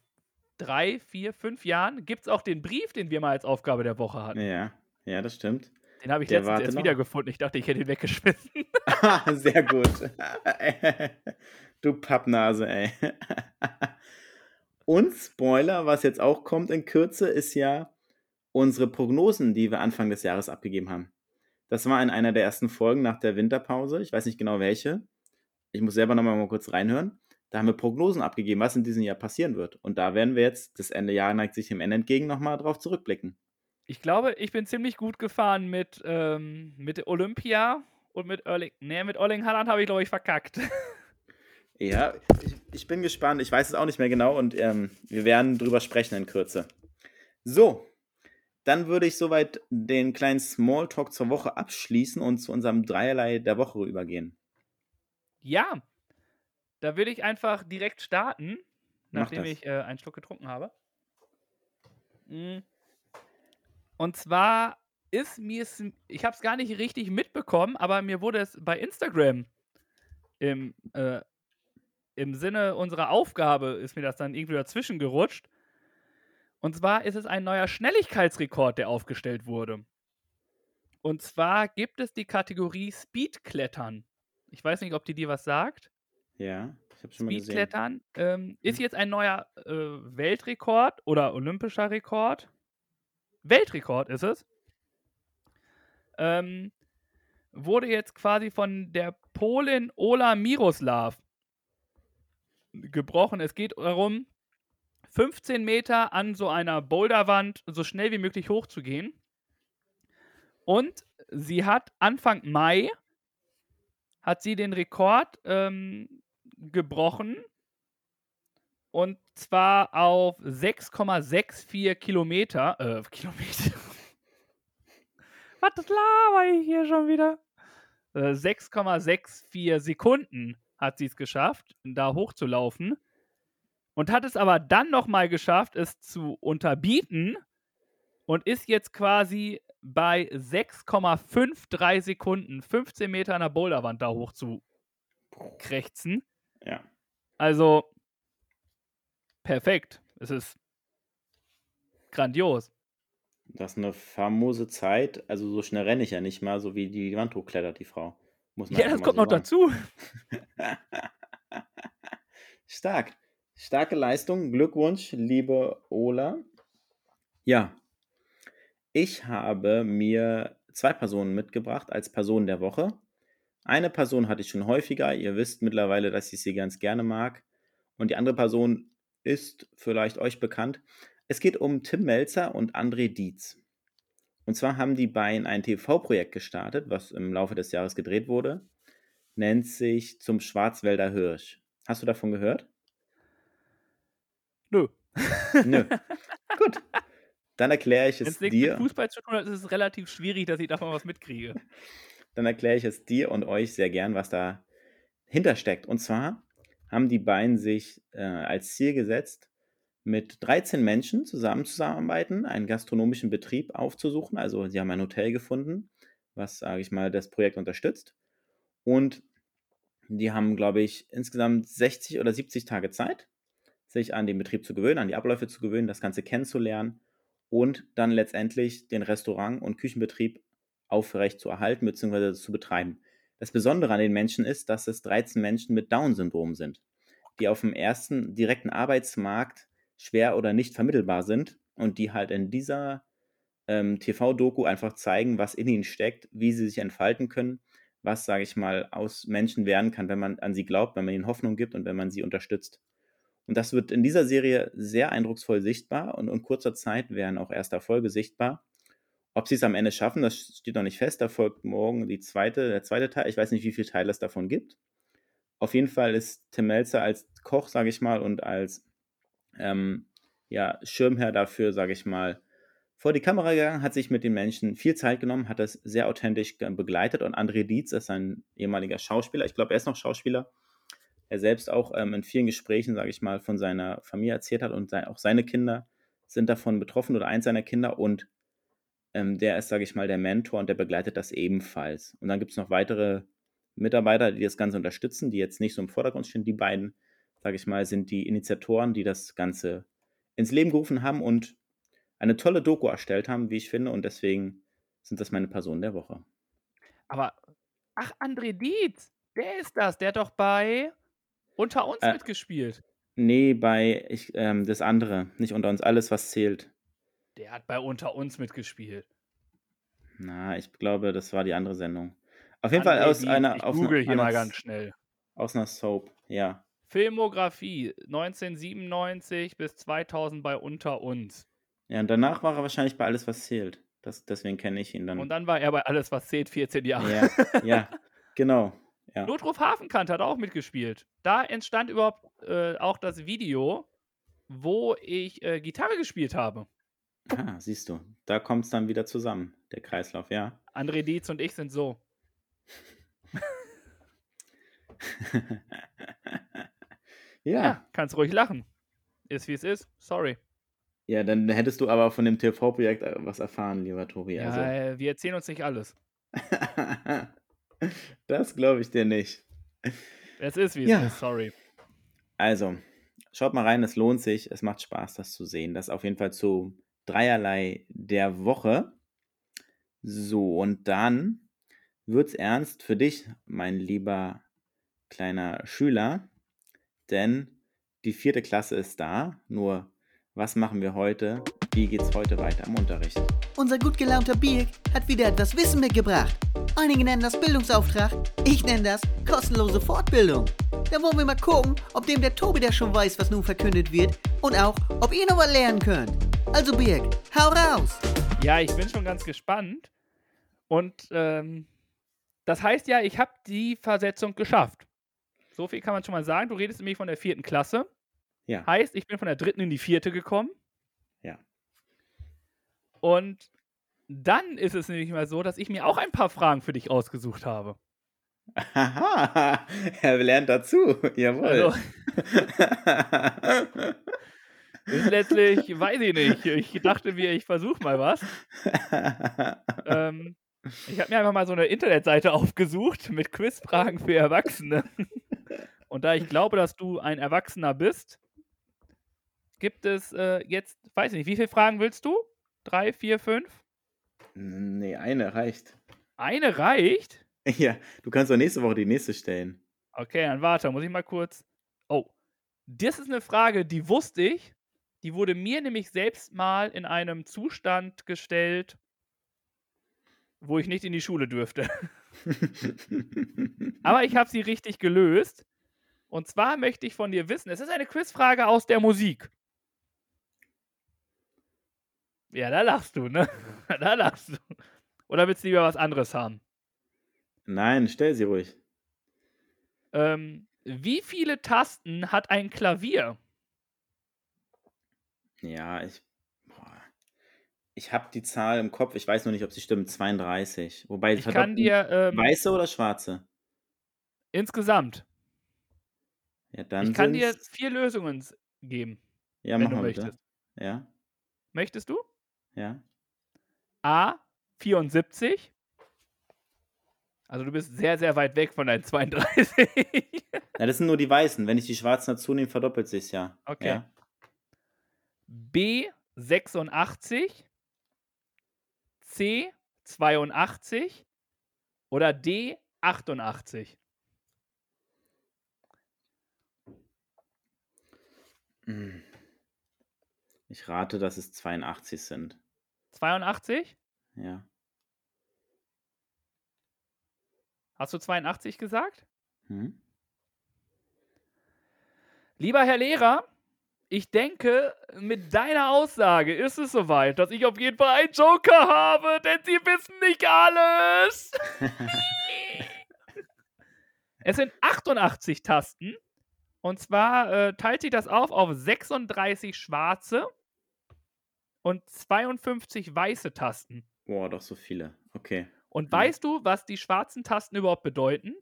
drei, vier, fünf Jahren gibt es auch den Brief, den wir mal als Aufgabe der Woche hatten. Ja, ja, das stimmt. Den habe ich Der letztens erst noch. wiedergefunden. Ich dachte, ich hätte ihn weggeschmissen. Ah, Sehr gut. du Pappnase, ey. Und Spoiler, was jetzt auch kommt in Kürze, ist ja unsere Prognosen, die wir Anfang des Jahres abgegeben haben. Das war in einer der ersten Folgen nach der Winterpause. Ich weiß nicht genau welche. Ich muss selber nochmal mal kurz reinhören. Da haben wir Prognosen abgegeben, was in diesem Jahr passieren wird. Und da werden wir jetzt, das Ende Jahr neigt sich dem Ende entgegen, nochmal drauf zurückblicken. Ich glaube, ich bin ziemlich gut gefahren mit, ähm, mit Olympia und mit Erling. Nee, mit Erling Haaland habe ich, glaube ich, verkackt. Ja, ich, ich bin gespannt. Ich weiß es auch nicht mehr genau und ähm, wir werden drüber sprechen in Kürze. So, dann würde ich soweit den kleinen Smalltalk zur Woche abschließen und zu unserem Dreierlei der Woche übergehen. Ja, da würde ich einfach direkt starten, nachdem ich äh, einen Schluck getrunken habe. Mm. Und zwar ist mir es, ich habe es gar nicht richtig mitbekommen, aber mir wurde es bei Instagram im, äh, im Sinne unserer Aufgabe ist mir das dann irgendwie dazwischen gerutscht. Und zwar ist es ein neuer Schnelligkeitsrekord, der aufgestellt wurde. Und zwar gibt es die Kategorie Speedklettern. Ich weiß nicht, ob die dir was sagt. Ja, ich habe schon mal gesehen. Speedklettern ähm, ist Mhm. jetzt ein neuer äh, Weltrekord oder olympischer Rekord. Weltrekord ist es. Ähm, wurde jetzt quasi von der Polin Ola Miroslav gebrochen. Es geht darum, 15 Meter an so einer Boulderwand so schnell wie möglich hochzugehen. Und sie hat Anfang Mai hat sie den Rekord ähm, gebrochen. Und zwar auf 6,64 Kilometer. Äh, Kilometer. Was laber ich hier schon wieder? Äh, 6,64 Sekunden hat sie es geschafft, da hochzulaufen. Und hat es aber dann nochmal geschafft, es zu unterbieten. Und ist jetzt quasi bei 6,53 Sekunden, 15 Meter an der Boulderwand da hoch zu krächzen. Ja. Also perfekt. Es ist grandios. Das ist eine famose Zeit. Also so schnell renne ich ja nicht mal, so wie die Wand hochklettert, die Frau. Muss man Ja, das kommt so noch sagen. dazu. Stark. Starke Leistung. Glückwunsch, liebe Ola. Ja. Ich habe mir zwei Personen mitgebracht als Person der Woche. Eine Person hatte ich schon häufiger. Ihr wisst mittlerweile, dass ich sie ganz gerne mag. Und die andere Person ist vielleicht euch bekannt. Es geht um Tim Melzer und André Dietz. Und zwar haben die beiden ein TV-Projekt gestartet, was im Laufe des Jahres gedreht wurde. Nennt sich Zum Schwarzwälder Hirsch. Hast du davon gehört? Nö. Nö. Gut. Dann erkläre ich Wenn es es nichts mit dir. Fußball zu tun hat, ist es relativ schwierig, dass ich davon was mitkriege. Dann erkläre ich es dir und euch sehr gern, was da hintersteckt. Und zwar haben die beiden sich äh, als Ziel gesetzt, mit 13 Menschen zusammenzuarbeiten, einen gastronomischen Betrieb aufzusuchen. Also sie haben ein Hotel gefunden, was, sage ich mal, das Projekt unterstützt. Und die haben, glaube ich, insgesamt 60 oder 70 Tage Zeit, sich an den Betrieb zu gewöhnen, an die Abläufe zu gewöhnen, das Ganze kennenzulernen und dann letztendlich den Restaurant- und Küchenbetrieb aufrecht zu erhalten bzw. zu betreiben. Das Besondere an den Menschen ist, dass es 13 Menschen mit Down-Syndrom sind, die auf dem ersten direkten Arbeitsmarkt schwer oder nicht vermittelbar sind und die halt in dieser ähm, TV-Doku einfach zeigen, was in ihnen steckt, wie sie sich entfalten können, was, sage ich mal, aus Menschen werden kann, wenn man an sie glaubt, wenn man ihnen Hoffnung gibt und wenn man sie unterstützt. Und das wird in dieser Serie sehr eindrucksvoll sichtbar und in kurzer Zeit werden auch erste Erfolge sichtbar. Ob sie es am Ende schaffen, das steht noch nicht fest. Da folgt morgen die zweite, der zweite Teil. Ich weiß nicht, wie viele Teile es davon gibt. Auf jeden Fall ist Tim Melzer als Koch, sage ich mal, und als ähm, ja, Schirmherr dafür, sage ich mal, vor die Kamera gegangen, hat sich mit den Menschen viel Zeit genommen, hat das sehr authentisch begleitet. Und André Dietz ist ein ehemaliger Schauspieler. Ich glaube, er ist noch Schauspieler. Er selbst auch ähm, in vielen Gesprächen, sage ich mal, von seiner Familie erzählt hat und sein, auch seine Kinder sind davon betroffen oder eins seiner Kinder. Und ähm, der ist, sage ich mal, der Mentor und der begleitet das ebenfalls. Und dann gibt es noch weitere Mitarbeiter, die das Ganze unterstützen, die jetzt nicht so im Vordergrund stehen. Die beiden, sage ich mal, sind die Initiatoren, die das Ganze ins Leben gerufen haben und eine tolle Doku erstellt haben, wie ich finde. Und deswegen sind das meine Personen der Woche. Aber, ach, André Dietz, der ist das. Der hat doch bei Unter uns Äh. mitgespielt. Nee, bei ich, ähm, das andere, nicht unter uns, alles, was zählt. Der hat bei Unter uns mitgespielt. Na, ich glaube, das war die andere Sendung. Auf jeden Fall André aus Dietz, einer, ich aus google hier mal ganz schnell. aus einer Soap, ja. Filmografie 1997 bis 2000 bei Unter uns. Ja, und danach war er wahrscheinlich bei alles, was zählt. Das, deswegen kenne ich ihn dann. Und dann war er bei Alles, was zählt, 14 Jahre. Ja, ja, genau. Ja. Notruf Hafenkante hat auch mitgespielt. Da entstand überhaupt äh, auch das Video, wo ich äh, Gitarre gespielt habe. Ah, siehst du. Da kommt es dann wieder zusammen, der Kreislauf, ja. André Dietz und ich sind so. ja. Ja, kannst ruhig lachen. Ist wie es ist. Sorry. Ja, dann hättest du aber von dem TV-Projekt äh, was erfahren, lieber Tobi. Ja, Also. äh, wir erzählen uns nicht alles. das glaube ich dir nicht. Es ist wie es Ja. ist. Sorry. Also, schaut mal rein, es lohnt sich. Es macht Spaß, das zu sehen. Das auf jeden Fall zu dreierlei der Woche. So, und dann wird's ernst für dich, mein lieber kleiner Schüler, denn die vierte Klasse ist da. Nur, was machen wir heute? Wie geht's heute weiter im Unterricht? Unser gut gelaunter Birk hat wieder etwas Wissen mitgebracht. Einige nennen das Bildungsauftrag, ich nenne das kostenlose Fortbildung. Da wollen wir mal gucken, ob dem der Tobi der schon weiß, was nun verkündet wird und auch, ob ihr noch was lernen könnt. Also Birk, hau raus! Ja, ich bin schon ganz gespannt. Und ähm, das heißt ja, ich habe die Versetzung geschafft. So viel kann man schon mal sagen. Du redest nämlich von der vierten Klasse. Ja. Heißt, ich bin von der dritten in die vierte gekommen. Ja. Und dann ist es nämlich mal so, dass ich mir auch ein paar Fragen für dich ausgesucht habe. Haha, er lernt dazu. Jawohl. Also, ist letztlich, weiß ich nicht. Ich dachte mir, ich versuche mal was. Ähm, ich habe mir einfach mal so eine Internetseite aufgesucht mit Quizfragen für Erwachsene. Und da ich glaube, dass du ein Erwachsener bist, gibt es äh, jetzt, weiß ich nicht, wie viele Fragen willst du? Drei, vier, fünf? nee, eine reicht. Eine reicht? Ja, du kannst doch nächste Woche die nächste stellen. Okay, dann warte, muss ich mal kurz. Oh, das ist eine Frage, die wusste ich. Die wurde mir nämlich selbst mal in einem Zustand gestellt, wo ich nicht in die Schule dürfte. Aber ich habe sie richtig gelöst. Und zwar möchte ich von dir wissen, es ist eine Quizfrage aus der Musik. Ja, da lachst du, ne? Da lachst du. Oder willst du lieber was anderes haben? Nein, stell sie ruhig. Ähm, wie viele Tasten hat ein Klavier? Ja, ich. Boah. Ich habe die Zahl im Kopf, ich weiß nur nicht, ob sie stimmt. 32. Wobei Ich kann dir ähm, Weiße oder schwarze? insgesamt, Ja, dann ich kann dir sind's- vier Lösungen s- geben, Ja, wenn mach du mal bitte. möchtest. Ja, Möchtest du? ja. A 74. Also du bist sehr, sehr weit weg von deinen 32. Ja, das sind nur die Weißen. Wenn ich die Schwarzen dazu nehme, verdoppelt sich's ja. Okay. Ja. B 86. C 82. Oder D 88. Hm. Ich rate, dass es 82 sind. 82? Ja. Hast du 82 gesagt? Hm? Lieber Herr Lehrer, ich denke, mit deiner Aussage ist es soweit, dass ich auf jeden Fall einen Joker habe, denn Sie wissen nicht alles. es sind 88 Tasten. Und zwar äh, teilt sich das auf auf 36 schwarze und 52 weiße Tasten. Boah, doch so viele. Okay. Und Mhm. weißt du, was die schwarzen Tasten überhaupt bedeuten?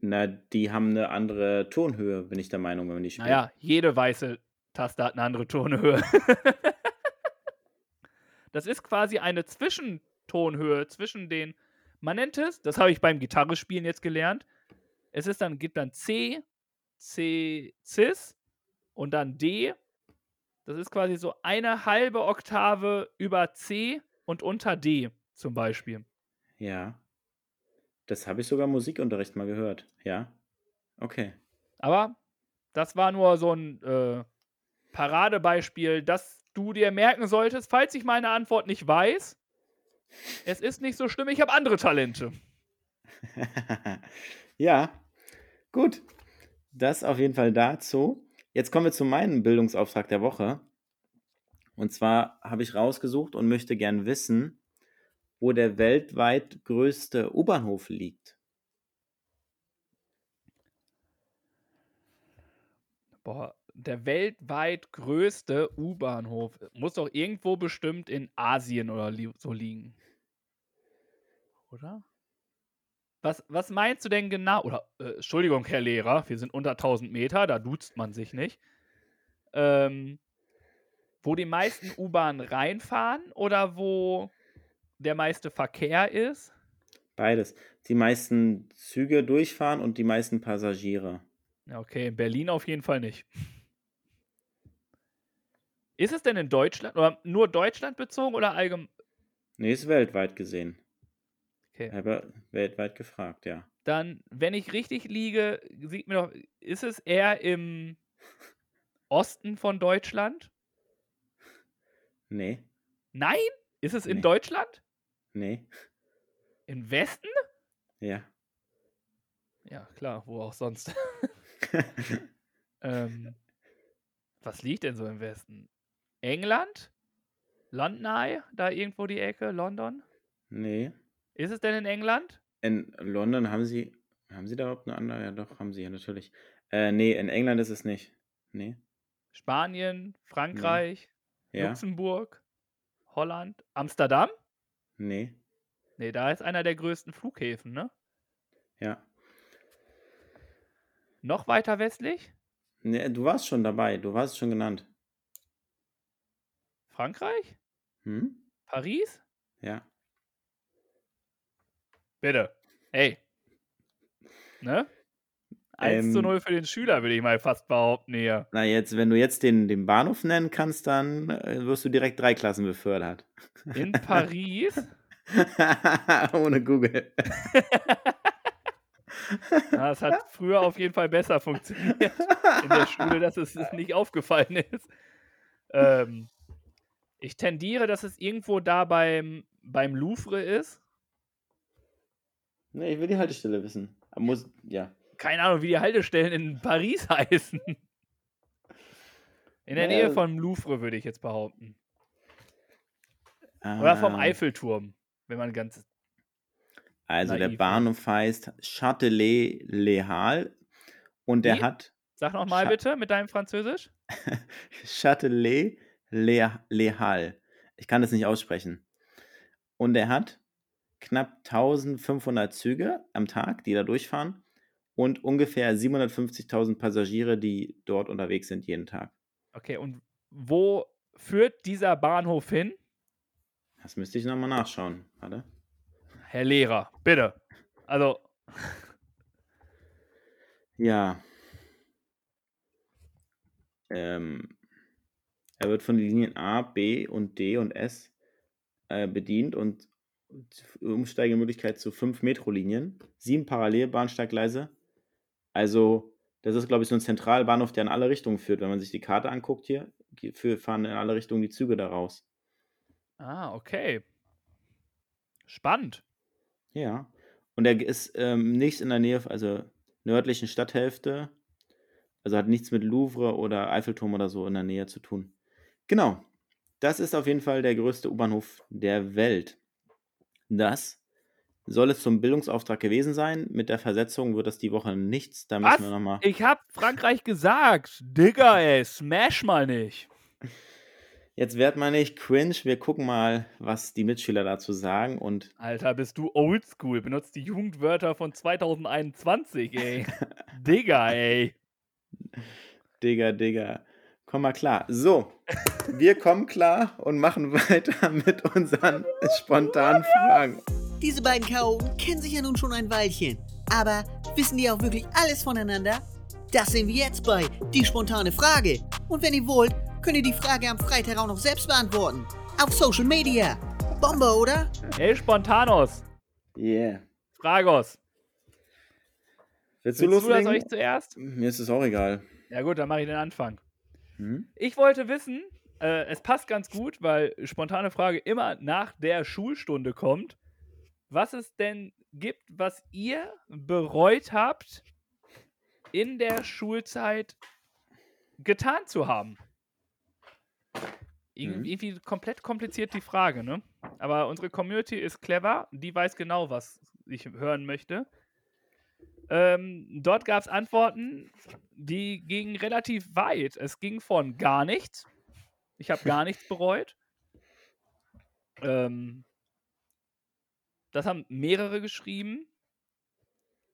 Na, die haben eine andere Tonhöhe, bin ich der Meinung, wenn man die spielt. Naja, jede weiße Taste hat eine andere Tonhöhe. das ist quasi eine Zwischentonhöhe zwischen den. Man nennt es, das habe ich beim Gitarrespielen jetzt gelernt. Es ist dann, gibt dann C, C, Cis und dann D. Das ist quasi so eine halbe Oktave über C und unter D zum Beispiel. Ja. Das habe ich sogar im Musikunterricht mal gehört. Ja. Okay. Aber das war nur so ein äh, Paradebeispiel, das du dir merken solltest, falls ich meine Antwort nicht weiß. Es ist nicht so schlimm, ich habe andere Talente. ja. Gut. Das auf jeden Fall dazu. Jetzt kommen wir zu meinem Bildungsauftrag der Woche. Und zwar habe ich rausgesucht und möchte gern wissen, wo der weltweit größte U-Bahnhof liegt. Boah, der weltweit größte U-Bahnhof muss doch irgendwo bestimmt in Asien oder so liegen. Oder? Was, was meinst du denn genau? Oder, äh, Entschuldigung, Herr Lehrer, wir sind unter 1000 Meter, da duzt man sich nicht. Ähm, wo die meisten U-Bahnen reinfahren oder wo der meiste Verkehr ist? Beides. Die meisten Züge durchfahren und die meisten Passagiere. Okay, in Berlin auf jeden Fall nicht. Ist es denn in Deutschland oder nur Deutschland bezogen oder allgemein? Nee, ist weltweit gesehen. Okay. Aber weltweit gefragt, ja. Dann, wenn ich richtig liege, sieht mir doch, ist es eher im Osten von Deutschland? Nee, Nein? Ist es in Nee. Deutschland? Nee, Im Westen? ja. Ja, klar, wo auch sonst. ähm, was liegt denn so im Westen? England? London? Da irgendwo die Ecke? London? nee. Ist es denn in England? In London haben sie. Haben sie da überhaupt eine andere? Ja, doch, haben sie ja natürlich. Äh, nee, in England ist es nicht. Nee. Spanien, Frankreich, Ja. Luxemburg, Holland, Amsterdam? Nee. Nee, da ist einer der größten Flughäfen, ne? Ja. Noch weiter westlich? Nee, du warst schon dabei. Du warst schon genannt. Frankreich? Hm? Paris? Ja. Bitte. Hey. Ne? 1 zu Ähm. 0 für den Schüler, würde ich mal fast behaupten hier. Na, jetzt, wenn du jetzt den, den Bahnhof nennen kannst, dann äh, wirst du direkt drei Klassen befördert. In Paris? Ohne Google. Na, das hat früher auf jeden Fall besser funktioniert in der Schule, dass es nicht aufgefallen ist. Ähm, ich tendiere, dass es irgendwo da beim, beim Louvre ist. Nee, ich will die Haltestelle wissen. Muss, ja. Keine Ahnung, wie die Haltestellen in Paris heißen. In der Nähe Ja. vom Louvre, würde ich jetzt behaupten. Oder vom Ah, Eiffelturm, wenn man ganz. Also der naiv ist. Bahnhof heißt Châtelet-Les Halles und der Wie? hat Sag noch mal Scha- bitte mit deinem Französisch. Châtelet-Les Halles. Ich kann das nicht aussprechen. Und der hat knapp 1500 Züge am Tag, die da durchfahren und ungefähr 750.000 Passagiere, die dort unterwegs sind jeden Tag. Okay, und wo führt dieser Bahnhof hin? Das müsste ich nochmal nachschauen. Warte. Herr Lehrer, bitte. Also, Ja. Ähm, er wird von den Linien A, B und D und S äh, bedient und Umsteigemöglichkeit zu fünf Metrolinien, sieben Parallelbahnsteiggleise. Also, das ist, glaube ich, so ein Zentralbahnhof, der in alle Richtungen führt. Wenn man sich die Karte anguckt hier, fahren in alle Richtungen die Züge da raus. ah, okay. Spannend. Ja. Und er ist ähm, nicht in der Nähe, also nördlichen Stadthälfte. Also hat nichts mit Louvre oder Eiffelturm oder so in der Nähe zu tun. Genau. Das ist auf jeden Fall der größte U-Bahnhof der Welt. Das soll es zum Bildungsauftrag gewesen sein. Mit der Versetzung wird das die Woche nichts. Da müssen Was? wir nochmal. Ich hab Frankreich gesagt. Digga, ey, smash mal nicht. Jetzt werd mal nicht cringe. Wir gucken mal, was die Mitschüler dazu sagen. Und Alter, bist du oldschool. Benutzt die Jugendwörter von 2021, ey. Digga, ey. Digga, Digga. Komm mal klar. So, wir kommen klar und machen weiter mit unseren spontanen Fragen. Diese beiden Chaoten kennen sich ja nun schon ein Weilchen. Aber wissen die auch wirklich alles voneinander? Das sehen wir jetzt bei Die spontane Frage. Und wenn ihr wollt, könnt ihr die Frage am Freitag auch noch selbst beantworten. Auf Social Media. Bombe, oder? Ey, Spontanos. Yeah. Fragos. Willst du Willst du das loslegen? euch zuerst? Mir ist es auch egal. Ja gut, dann mache ich den Anfang. Hm? Ich wollte wissen, äh, es passt ganz gut, weil spontane Frage immer nach der Schulstunde kommt, was es denn gibt, was ihr bereut habt, in der Schulzeit getan zu haben. Irg Mhm. Irgendwie komplett kompliziert die Frage, ne? Aber unsere Community ist clever, die weiß genau, was ich hören möchte. Ähm, dort gab es Antworten, die gingen relativ weit. Es ging von gar nichts. Ich habe gar nichts bereut. Ähm, das haben mehrere geschrieben.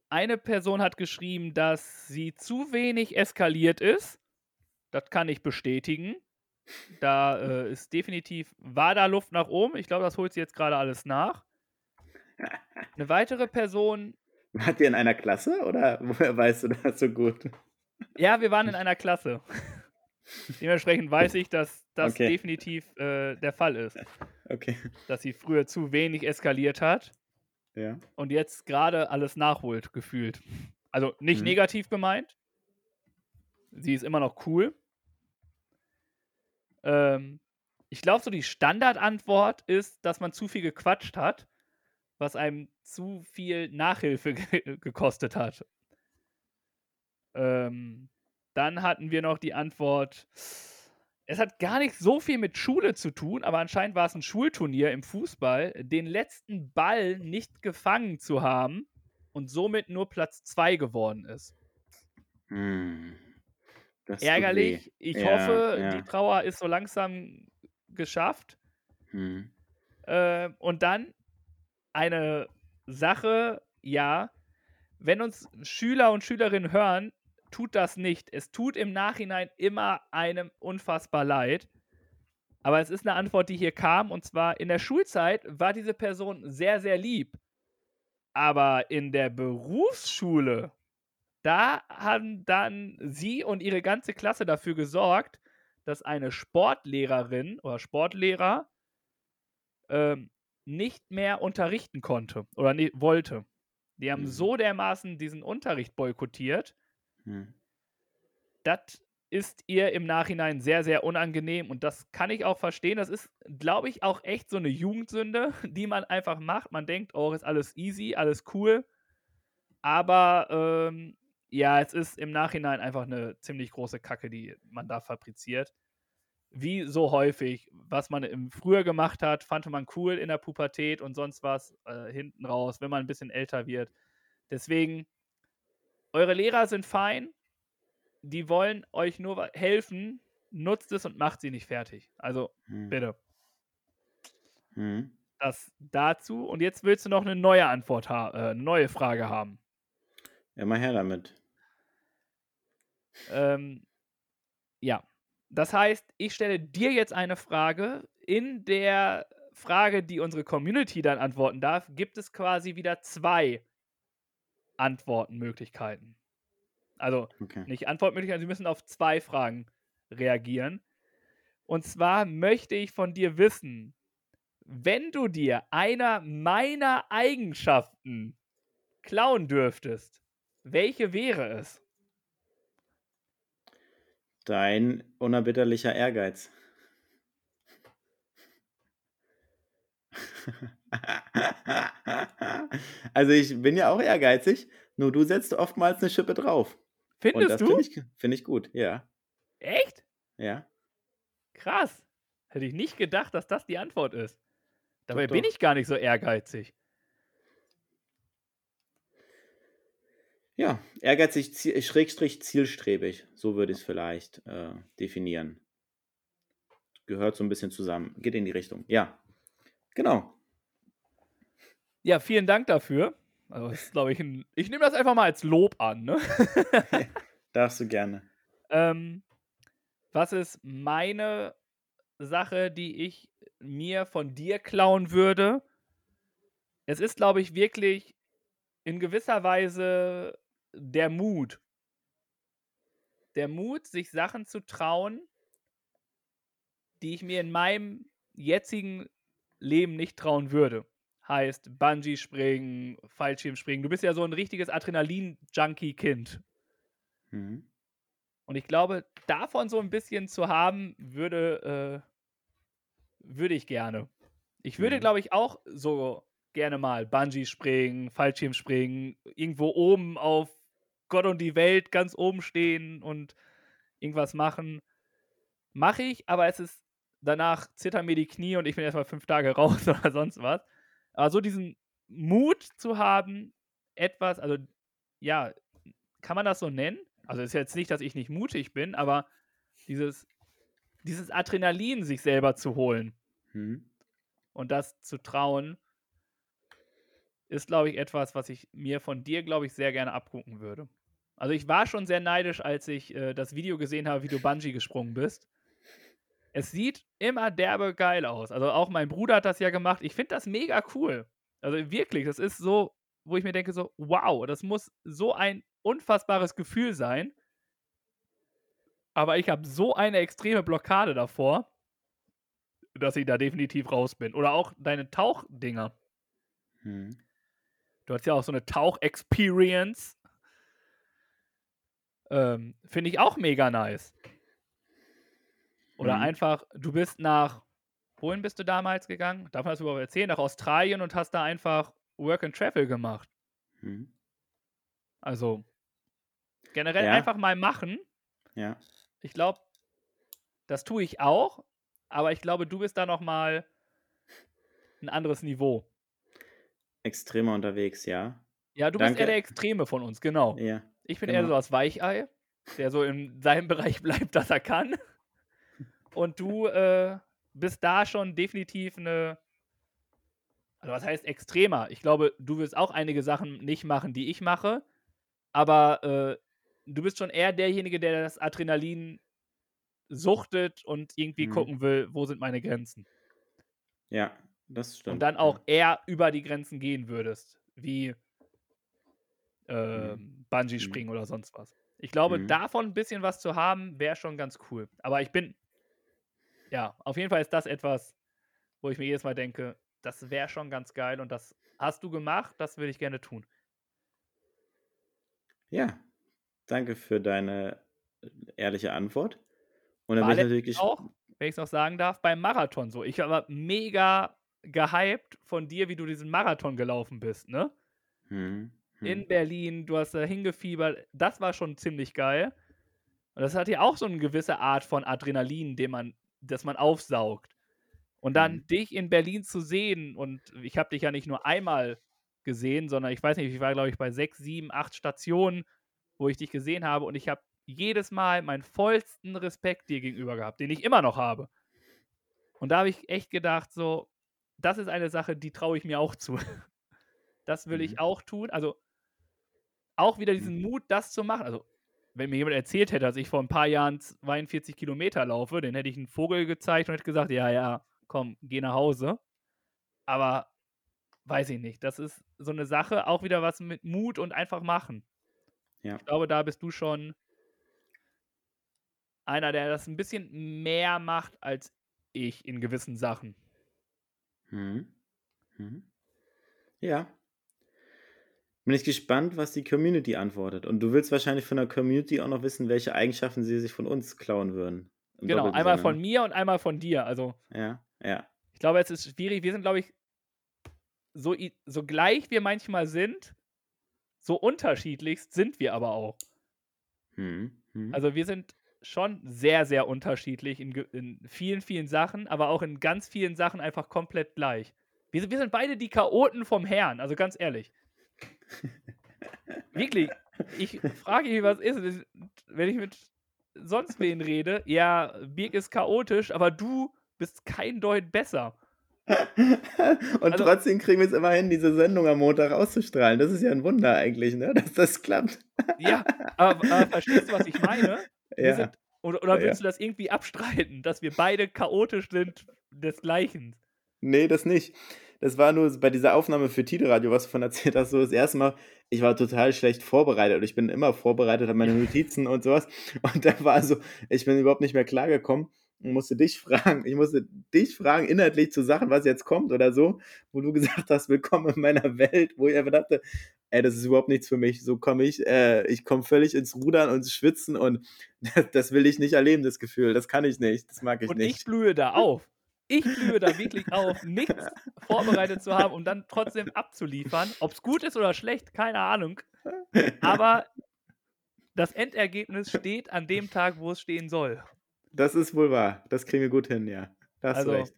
Eine Person hat geschrieben, dass sie zu wenig eskaliert ist. Das kann ich bestätigen. Da äh, ist definitiv, war da Luft nach oben. Ich glaube, das holt sie jetzt gerade alles nach. Eine weitere Person. Wart ihr in einer Klasse oder woher weißt du das so gut? Ja, wir waren in einer Klasse. Dementsprechend weiß ich, dass das okay. definitiv äh, der Fall ist. Okay. Dass sie früher zu wenig eskaliert hat. Ja. Und jetzt gerade alles nachholt, gefühlt. Also nicht mhm. negativ gemeint. Sie ist immer noch cool. Ähm, ich glaube, so die Standardantwort ist, dass man zu viel gequatscht hat, was einem zu viel Nachhilfe ge gekostet hat. Ähm, dann hatten wir noch die Antwort, es hat gar nicht so viel mit Schule zu tun, aber anscheinend war es ein Schulturnier im Fußball, den letzten Ball nicht gefangen zu haben und somit nur Platz 2 geworden ist. Hm. Ärgerlich. Ich ja, hoffe, ja. die Trauer ist so langsam geschafft. Hm. Äh, und dann eine Sache, ja, wenn uns Schüler und Schülerinnen hören, tut das nicht. Es tut im Nachhinein immer einem unfassbar leid. Aber es ist eine Antwort, die hier kam. Und zwar in der Schulzeit war diese Person sehr, sehr lieb. Aber in der Berufsschule, da haben dann sie und ihre ganze Klasse dafür gesorgt, dass eine Sportlehrerin oder Sportlehrer ähm, nicht mehr unterrichten konnte oder ne, wollte. Die haben mhm. so dermaßen diesen Unterricht boykottiert, hm. Das ist ihr im Nachhinein sehr, sehr unangenehm und das kann ich auch verstehen. Das ist, glaube ich, auch echt so eine Jugendsünde, die man einfach macht. Man denkt, oh, ist alles easy, alles cool. Aber ähm, ja, es ist im Nachhinein einfach eine ziemlich große Kacke, die man da fabriziert. Wie so häufig, was man im früher gemacht hat, fand man cool in der Pubertät und sonst was äh, hinten raus, wenn man ein bisschen älter wird. Deswegen eure Lehrer sind fein, die wollen euch nur helfen, nutzt es und macht sie nicht fertig. Also hm. bitte. Hm. Das dazu. Und jetzt willst du noch eine neue Antwort haben, äh, neue Frage haben. Ja, mal her damit. Ähm, ja. Das heißt, ich stelle dir jetzt eine Frage. In der Frage, die unsere Community dann antworten darf, gibt es quasi wieder zwei Antwortmöglichkeiten. Also okay. nicht Antwortmöglichkeiten, Sie müssen auf zwei Fragen reagieren. Und zwar möchte ich von dir wissen, wenn du dir einer meiner Eigenschaften klauen dürftest, welche wäre es? Dein unerbitterlicher Ehrgeiz. also ich bin ja auch ehrgeizig, nur du setzt oftmals eine Schippe drauf. Findest Und das du? Finde ich, find ich gut, ja. Echt? Ja. Krass. Hätte ich nicht gedacht, dass das die Antwort ist. Dabei doch, bin ich gar nicht so ehrgeizig. Ja, ehrgeizig, schrägstrich zielstrebig. So würde ich es vielleicht äh, definieren. Gehört so ein bisschen zusammen. Geht in die Richtung. Ja. Genau. Ja, vielen Dank dafür. Also, ist, glaube ich, ein, ich nehme das einfach mal als Lob an, ne? Darfst du gerne. Ähm, was ist meine Sache, die ich mir von dir klauen würde? Es ist, glaube ich, wirklich in gewisser Weise der Mut. Der Mut, sich Sachen zu trauen, die ich mir in meinem jetzigen Leben nicht trauen würde. Heißt Bungee springen, Fallschirm springen. Du bist ja so ein richtiges Adrenalin-Junkie-Kind. Mhm. Und ich glaube, davon so ein bisschen zu haben, würde, äh, würde ich gerne. Ich würde, mhm. glaube ich, auch so gerne mal Bungee springen, Fallschirm springen, irgendwo oben auf Gott und die Welt ganz oben stehen und irgendwas machen. Mache ich, aber es ist danach zittern mir die Knie und ich bin erstmal fünf Tage raus oder sonst was. Aber so diesen Mut zu haben, etwas, also ja, kann man das so nennen? Also ist jetzt nicht, dass ich nicht mutig bin, aber dieses, dieses Adrenalin sich selber zu holen Hm. und das zu trauen, ist, glaube ich, etwas, was ich mir von dir, glaube ich, sehr gerne abgucken würde. Also ich war schon sehr neidisch, als ich äh, das Video gesehen habe, wie du Bungee gesprungen bist. Es sieht immer derbe geil aus. Also auch mein Bruder hat das ja gemacht. Ich finde das mega cool. Also wirklich, das ist so, wo ich mir denke so, wow, das muss so ein unfassbares Gefühl sein. Aber ich habe so eine extreme Blockade davor, dass ich da definitiv raus bin. Oder auch deine Tauchdinger. Hm. Du hast ja auch so eine Tauch-Experience. Ähm, Finde ich auch mega nice. Oder Mhm. einfach, du bist nach, wohin bist du damals gegangen? Darf man das überhaupt erzählen? Nach Australien und hast da einfach Work and Travel gemacht. Hm. Also generell Ja. einfach mal machen. Ja. Ich glaube, das tue ich auch, aber ich glaube, du bist da noch mal ein anderes Niveau. Extremer unterwegs, ja. Ja, du bist Danke. eher der Extreme von uns, genau. Ja. Ich bin eher Genau. so das Weichei, der so in seinem Bereich bleibt, das er kann. Und du äh, bist da schon definitiv eine. Also, was heißt extremer? Ich glaube, du wirst auch einige Sachen nicht machen, die ich mache. Aber äh, du bist schon eher derjenige, der das Adrenalin suchtet und irgendwie Mhm. gucken will, wo sind meine Grenzen. Ja, das stimmt. Und dann auch eher über die Grenzen gehen würdest, wie äh, Bungee springen oder sonst was. Ich glaube, Mhm. davon ein bisschen was zu haben, wäre schon ganz cool. Aber ich bin, ja, auf jeden Fall ist das etwas, wo ich mir jedes Mal denke, das wäre schon ganz geil und das hast du gemacht, das würde ich gerne tun. Ja. Danke für deine äh, ehrliche Antwort. Und dann bin ich natürlich auch, wenn ich es noch sagen darf, beim Marathon so. Ich war mega gehypt von dir, wie du diesen Marathon gelaufen bist, ne? Hm. Hm. in Berlin, du hast da hingefiebert, das war schon ziemlich geil. Und das hat ja auch so eine gewisse Art von Adrenalin, den man, das man aufsaugt. Und dann Mhm. dich in Berlin zu sehen, und ich habe dich ja nicht nur einmal gesehen, sondern ich weiß nicht, ich war, glaube ich, bei sechs, sieben, acht Stationen, wo ich dich gesehen habe, und ich habe jedes Mal meinen vollsten Respekt dir gegenüber gehabt, den ich immer noch habe. Und da habe ich echt gedacht, so, das ist eine Sache, die traue ich mir auch zu. Das will ich Mhm. auch tun. Also auch wieder Mhm. diesen Mut, das zu machen. Also, wenn mir jemand erzählt hätte, dass ich vor ein paar Jahren 42 Kilometer laufe, dann hätte ich einen Vogel gezeigt und hätte gesagt, ja, ja, komm, geh nach Hause. Aber weiß ich nicht. Das ist so eine Sache, auch wieder was mit Mut und einfach machen. Ja. Ich glaube, da bist du schon einer, der das ein bisschen mehr macht als ich in gewissen Sachen. Mhm. Mhm. Ja. Bin ich gespannt, was die Community antwortet. Und du willst wahrscheinlich von der Community auch noch wissen, welche Eigenschaften sie sich von uns klauen würden. Genau, einmal Sinne, von ne? mir und einmal von dir. Also, Ja, ja. ich glaube, es ist schwierig. Wir sind, glaube ich, so, so gleich wir manchmal sind, so unterschiedlich sind wir aber auch. Mhm. Mhm. Also, wir sind schon sehr, sehr unterschiedlich in, in vielen, vielen Sachen, aber auch in ganz vielen Sachen einfach komplett gleich. Wir wir sind beide die Chaoten vom Herrn, also ganz ehrlich. Wirklich, ich frage mich, was ist, wenn ich mit sonst wen rede. Ja, Birk ist chaotisch, aber du bist kein Deut besser. Und also- trotzdem kriegen wir es immer hin, diese Sendung am Montag auszustrahlen. Das ist ja ein Wunder eigentlich, ne? dass das klappt. Ja, aber, aber verstehst du, was ich meine? Ja. sind, oder oder Ja. willst du das irgendwie abstreiten, dass wir beide chaotisch sind desgleichen? Nee, das nicht. Das war nur bei dieser Aufnahme für Tide-Radio, was du von erzählt hast, so das erste Mal, ich war total schlecht vorbereitet und ich bin immer vorbereitet, habe meine Notizen und sowas. Und da war so, ich bin überhaupt nicht mehr klargekommen und musste dich fragen, ich musste dich fragen, inhaltlich zu Sachen, was jetzt kommt oder so, wo du gesagt hast, willkommen in meiner Welt, wo ich einfach dachte, ey, das ist überhaupt nichts für mich. So komme ich, äh, ich komme völlig ins Rudern und ins Schwitzen und das, das will ich nicht erleben, das Gefühl. Das kann ich nicht, das mag ich Und nicht. ich blühe da auf. Ich blühe da wirklich auf, nichts vorbereitet zu haben und dann trotzdem abzuliefern. Ob es gut ist oder schlecht, keine Ahnung. Aber das Endergebnis steht an dem Tag, wo es stehen soll. Das ist wohl wahr. Das kriegen wir gut hin, ja. Da hast Also, du recht.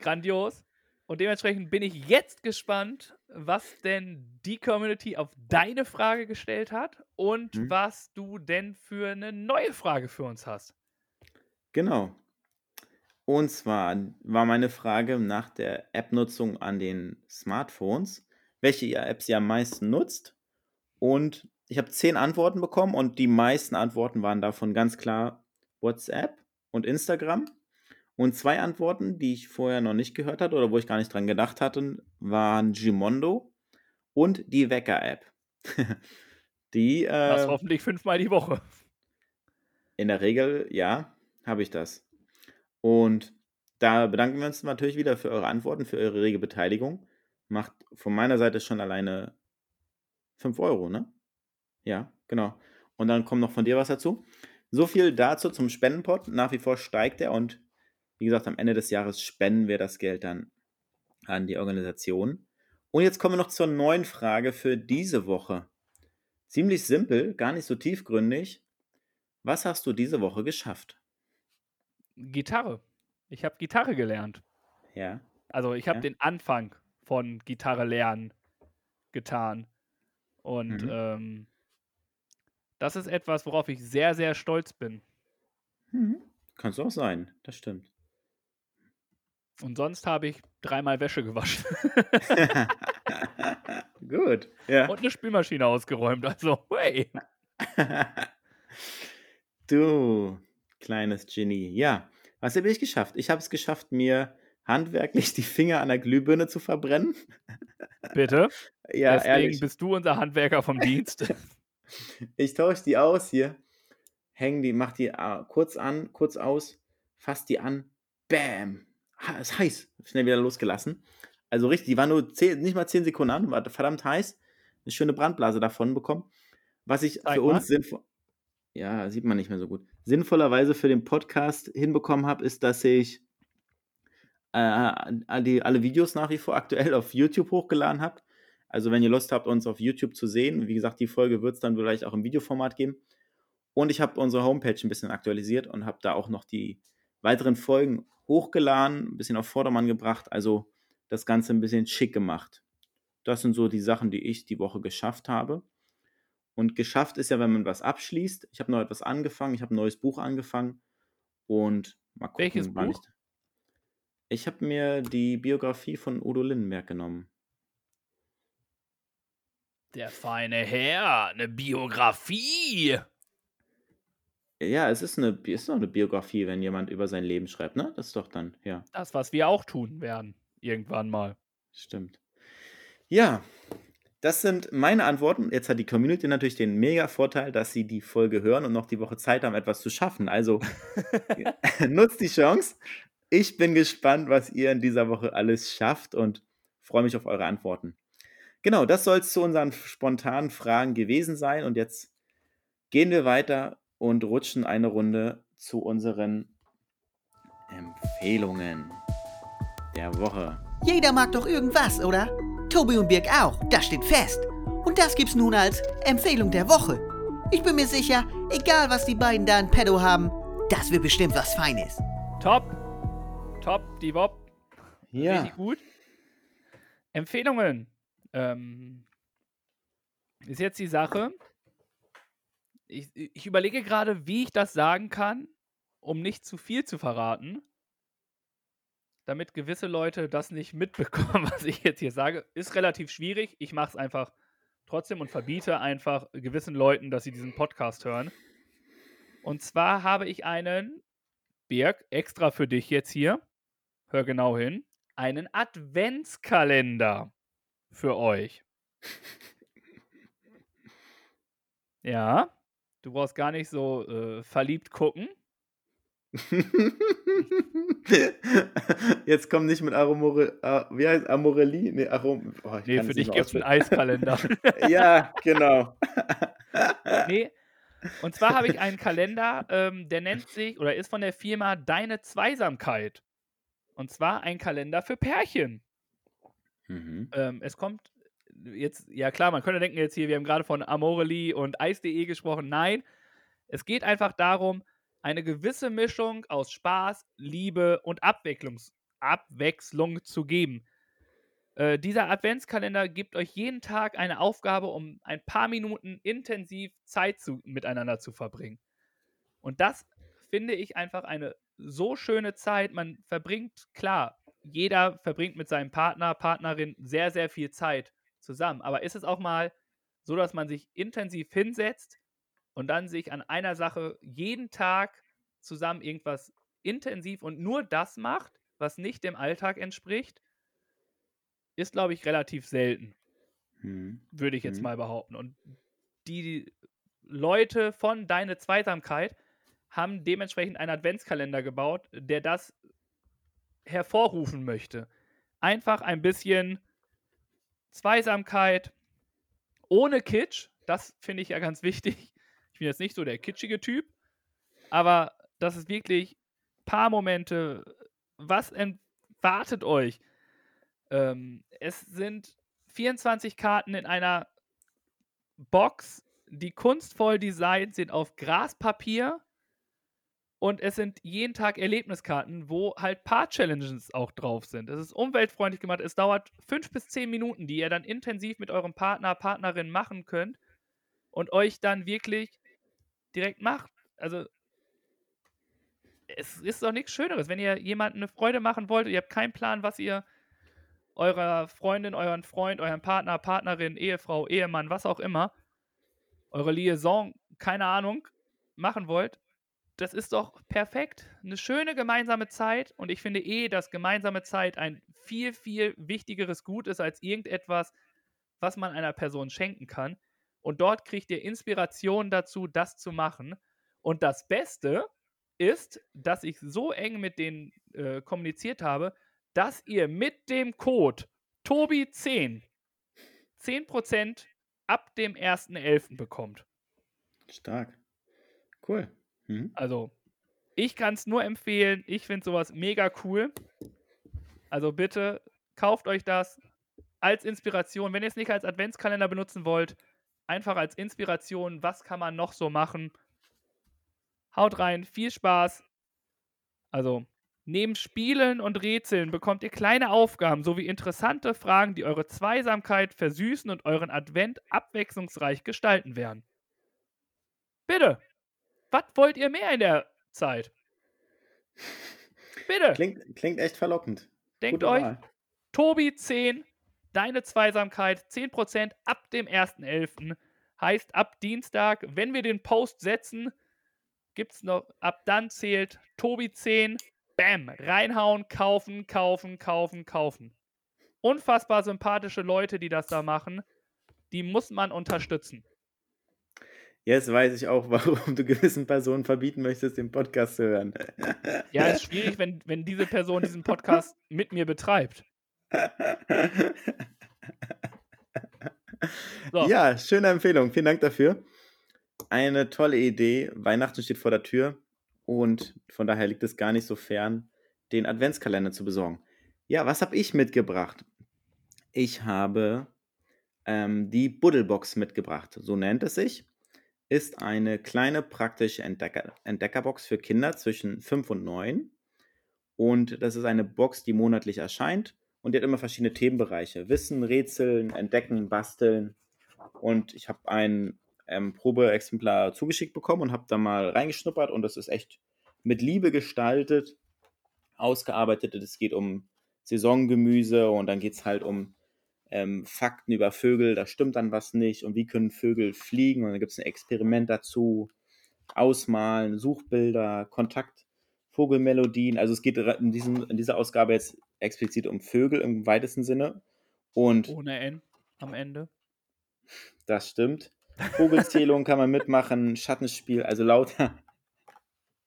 Grandios. Und dementsprechend bin ich jetzt gespannt, was denn die Community auf deine Frage gestellt hat und Mhm. was du denn für eine neue Frage für uns hast. Genau. Und zwar war meine Frage nach der App-Nutzung an den Smartphones, welche ihr Apps ihr am meisten nutzt. Und ich habe zehn Antworten bekommen und die meisten Antworten waren davon ganz klar WhatsApp und Instagram. Und zwei Antworten, die ich vorher noch nicht gehört hatte oder wo ich gar nicht dran gedacht hatte, waren Gimondo und die Wecker-App. die Das äh, hoffentlich fünfmal die Woche. in der Regel, ja, habe ich das. Und da bedanken wir uns natürlich wieder für eure Antworten, für eure rege Beteiligung. Macht von meiner Seite schon alleine 5 Euro, ne? Ja, genau. Und dann kommt noch von dir was dazu. So viel dazu zum Spendenpot. Nach wie vor steigt er und wie gesagt, am Ende des Jahres spenden wir das Geld dann an die Organisation. Und jetzt kommen wir noch zur neuen Frage für diese Woche. Ziemlich simpel, gar nicht so tiefgründig. Was hast du diese Woche geschafft? Gitarre. Ich habe Gitarre gelernt. Ja. Also ich habe Ja. den Anfang von Gitarre lernen getan. Und Mhm. ähm, das ist etwas, worauf ich sehr, sehr stolz bin. Mhm. Kann es auch sein, das stimmt. Und sonst habe ich dreimal Wäsche gewaschen Gut. Ja. und eine Spülmaschine ausgeräumt. Also, hey. du, kleines Genie. Ja, was habe ich geschafft? Ich habe es geschafft, mir handwerklich die Finger an der Glühbirne zu verbrennen. Bitte. Ja, Deswegen ehrlich. bist du unser Handwerker vom Dienst. Ich tausche die aus hier, häng die, mach die äh, kurz an, kurz aus, fass die an, bam, ist heiß, schnell wieder losgelassen. Also richtig, die war nur zehn, nicht mal 10 Sekunden an, war verdammt heiß, eine schöne Brandblase davon bekommen. Was ich Zeig für mal. uns sinnvoll, ja, sieht man nicht mehr so gut, sinnvollerweise für den Podcast hinbekommen habe, ist, dass ich äh, die, alle Videos nach wie vor aktuell auf YouTube hochgeladen habe. Also wenn ihr Lust habt, uns auf YouTube zu sehen, wie gesagt, die Folge wird es dann vielleicht auch im Videoformat geben. Und ich habe unsere Homepage ein bisschen aktualisiert und habe da auch noch die weiteren Folgen hochgeladen, ein bisschen auf Vordermann gebracht, also das Ganze ein bisschen schick gemacht. Das sind so die Sachen, die ich die Woche geschafft habe. Und geschafft ist ja, wenn man was abschließt. Ich habe noch etwas angefangen, ich habe ein neues Buch angefangen und mal gucken, Welches Buch? Ich, ich habe mir die Biografie von Udo Lindenberg genommen. Der feine Herr, eine Biografie. Ja, es ist eine, ist doch eine Biografie, wenn jemand über sein Leben schreibt, ne? Das ist doch dann, ja, Das, was wir auch tun werden. Irgendwann mal. stimmt. Ja, das sind meine Antworten. Jetzt hat die Community natürlich den mega Vorteil, dass sie die Folge hören und noch die Woche Zeit haben, etwas zu schaffen. Also nutzt die Chance. Ich bin gespannt, was ihr in dieser Woche alles schafft und freue mich auf eure Antworten. Genau, das soll es zu unseren spontanen Fragen gewesen sein. Und jetzt gehen wir weiter und rutschen eine Runde zu unseren Empfehlungen der Woche. Jeder mag doch irgendwas, oder? Tobi und Birg auch, das steht fest. Und das gibt's nun als Empfehlung der Woche. Ich bin mir sicher, egal was die beiden da in Pedo haben, das wird bestimmt was Feines. Top. Top, die Bob. Ja, Richtig gut. Empfehlungen. Ähm, ist jetzt die Sache. Ich, ich überlege gerade, wie ich das sagen kann, um nicht zu viel zu verraten. Damit gewisse Leute das nicht mitbekommen, was ich jetzt hier sage. Ist relativ schwierig. Ich mache es einfach trotzdem und verbiete einfach gewissen Leuten, dass sie diesen Podcast hören. Und zwar habe ich einen, Birg, extra für dich jetzt hier, hör genau hin, einen Adventskalender für euch. Ja, du brauchst gar nicht so äh, verliebt gucken. Jetzt kommt nicht mit Aromore, ah, wie heißt Amorelli? Nee, Arom, oh, Nee, für dich gibt es einen. Eiskalender. ja, genau. nee. Und zwar habe ich einen Kalender, ähm, der nennt sich oder ist von der Firma Deine Zweisamkeit. Und zwar ein Kalender für Pärchen. Mhm. Ähm, es kommt jetzt, ja klar, man könnte denken jetzt hier, wir haben gerade von Amorelli und Eis.de gesprochen. Nein, es geht einfach darum, eine gewisse Mischung aus Spaß, Liebe und Abwechslungs Abwechslung zu geben. Äh, dieser Adventskalender gibt euch jeden Tag eine Aufgabe, um ein paar Minuten intensiv Zeit zu, miteinander zu verbringen. Und das finde ich einfach eine so schöne Zeit. Man verbringt, klar, jeder verbringt mit seinem Partner, Partnerin sehr, sehr viel Zeit zusammen. Aber ist es auch mal so, dass man sich intensiv hinsetzt und dann sich an einer Sache jeden Tag zusammen irgendwas intensiv und nur das macht, was nicht dem Alltag entspricht, ist, glaube ich, relativ selten. Hm. Würde ich jetzt Hm. mal behaupten. Und die Leute von Deine Zweisamkeit haben dementsprechend einen Adventskalender gebaut, der das hervorrufen möchte. Einfach ein bisschen Zweisamkeit ohne Kitsch. Das finde ich ja ganz wichtig. Bin jetzt nicht so der kitschige Typ, aber das ist wirklich paar Momente. Was erwartet euch? Ähm, es sind 24 Karten in einer Box, die kunstvoll designt sind auf Graspapier. Und es sind jeden Tag Erlebniskarten, wo halt Part-Challenges auch drauf sind. Es ist umweltfreundlich gemacht. Es dauert fünf bis zehn Minuten, die ihr dann intensiv mit eurem Partner, Partnerin machen könnt und euch dann wirklich direkt macht. Also, es ist doch nichts Schöneres, wenn ihr jemandem eine Freude machen wollt ihr habt keinen Plan, was ihr eurer Freundin, euren Freund, euren Partner, Partnerin, Ehefrau, Ehemann, was auch immer, eure Liaison, keine Ahnung, machen wollt, das ist doch perfekt. Eine schöne gemeinsame Zeit und ich finde eh, dass gemeinsame Zeit ein viel, viel wichtigeres Gut ist als irgendetwas, was man einer Person schenken kann. Und dort kriegt ihr Inspiration dazu, das zu machen. Und das Beste ist, dass ich so eng mit denen äh, kommuniziert habe, dass ihr mit dem Code Tobi10 10% ab dem 1.11. bekommt. Stark. Cool. Mhm. Also, ich kann es nur empfehlen. Ich finde sowas mega cool. Also bitte kauft euch das als Inspiration. Wenn ihr es nicht als Adventskalender benutzen wollt, einfach als Inspiration. Was kann man noch so machen? Haut rein, viel Spaß. Also, neben Spielen und Rätseln bekommt ihr kleine Aufgaben sowie interessante Fragen, die eure Zweisamkeit versüßen und euren Advent abwechslungsreich gestalten werden. Bitte, was wollt ihr mehr in der Zeit? Bitte, Klingt, klingt echt verlockend. denkt Gute euch, Wahl. Tobi 10, deine Zweisamkeit, 10% ab dem 1.11. Heißt ab Dienstag, wenn wir den Post setzen, gibt es noch, ab dann zählt Tobi 10, bam, reinhauen, kaufen, kaufen, kaufen, kaufen. Unfassbar sympathische Leute, die das da machen. Die muss man unterstützen. Jetzt weiß ich auch, warum du gewissen Personen verbieten möchtest, den Podcast zu hören. Ja, ist schwierig, wenn, wenn diese Person diesen Podcast mit mir betreibt. So. Ja, schöne Empfehlung. Vielen Dank dafür. Eine tolle Idee. Weihnachten steht vor der Tür und von daher liegt es gar nicht so fern, den Adventskalender zu besorgen. Ja, was habe ich mitgebracht? Ich habe ähm, die Buddelbox mitgebracht. So nennt es sich. Ist eine kleine praktische Entdecker Entdeckerbox für Kinder zwischen 5 und 9. Und das ist eine Box, die monatlich erscheint und die hat immer verschiedene Themenbereiche. Wissen, Rätseln, Entdecken, Basteln. Und ich habe ein ähm, Probeexemplar zugeschickt bekommen und habe da mal reingeschnuppert und das ist echt mit Liebe gestaltet, ausgearbeitet. Es geht um Saisongemüse und dann geht es halt um ähm, Fakten über Vögel, da stimmt dann was nicht und wie können Vögel fliegen und dann gibt es ein Experiment dazu, Ausmalen, Suchbilder, Kontakt, Vogelmelodien. Also es geht in, diesem, in dieser Ausgabe jetzt explizit um Vögel im weitesten Sinne und Ohne N am Ende. das stimmt. Vogelzählung kann man mitmachen, Schattenspiel, also lauter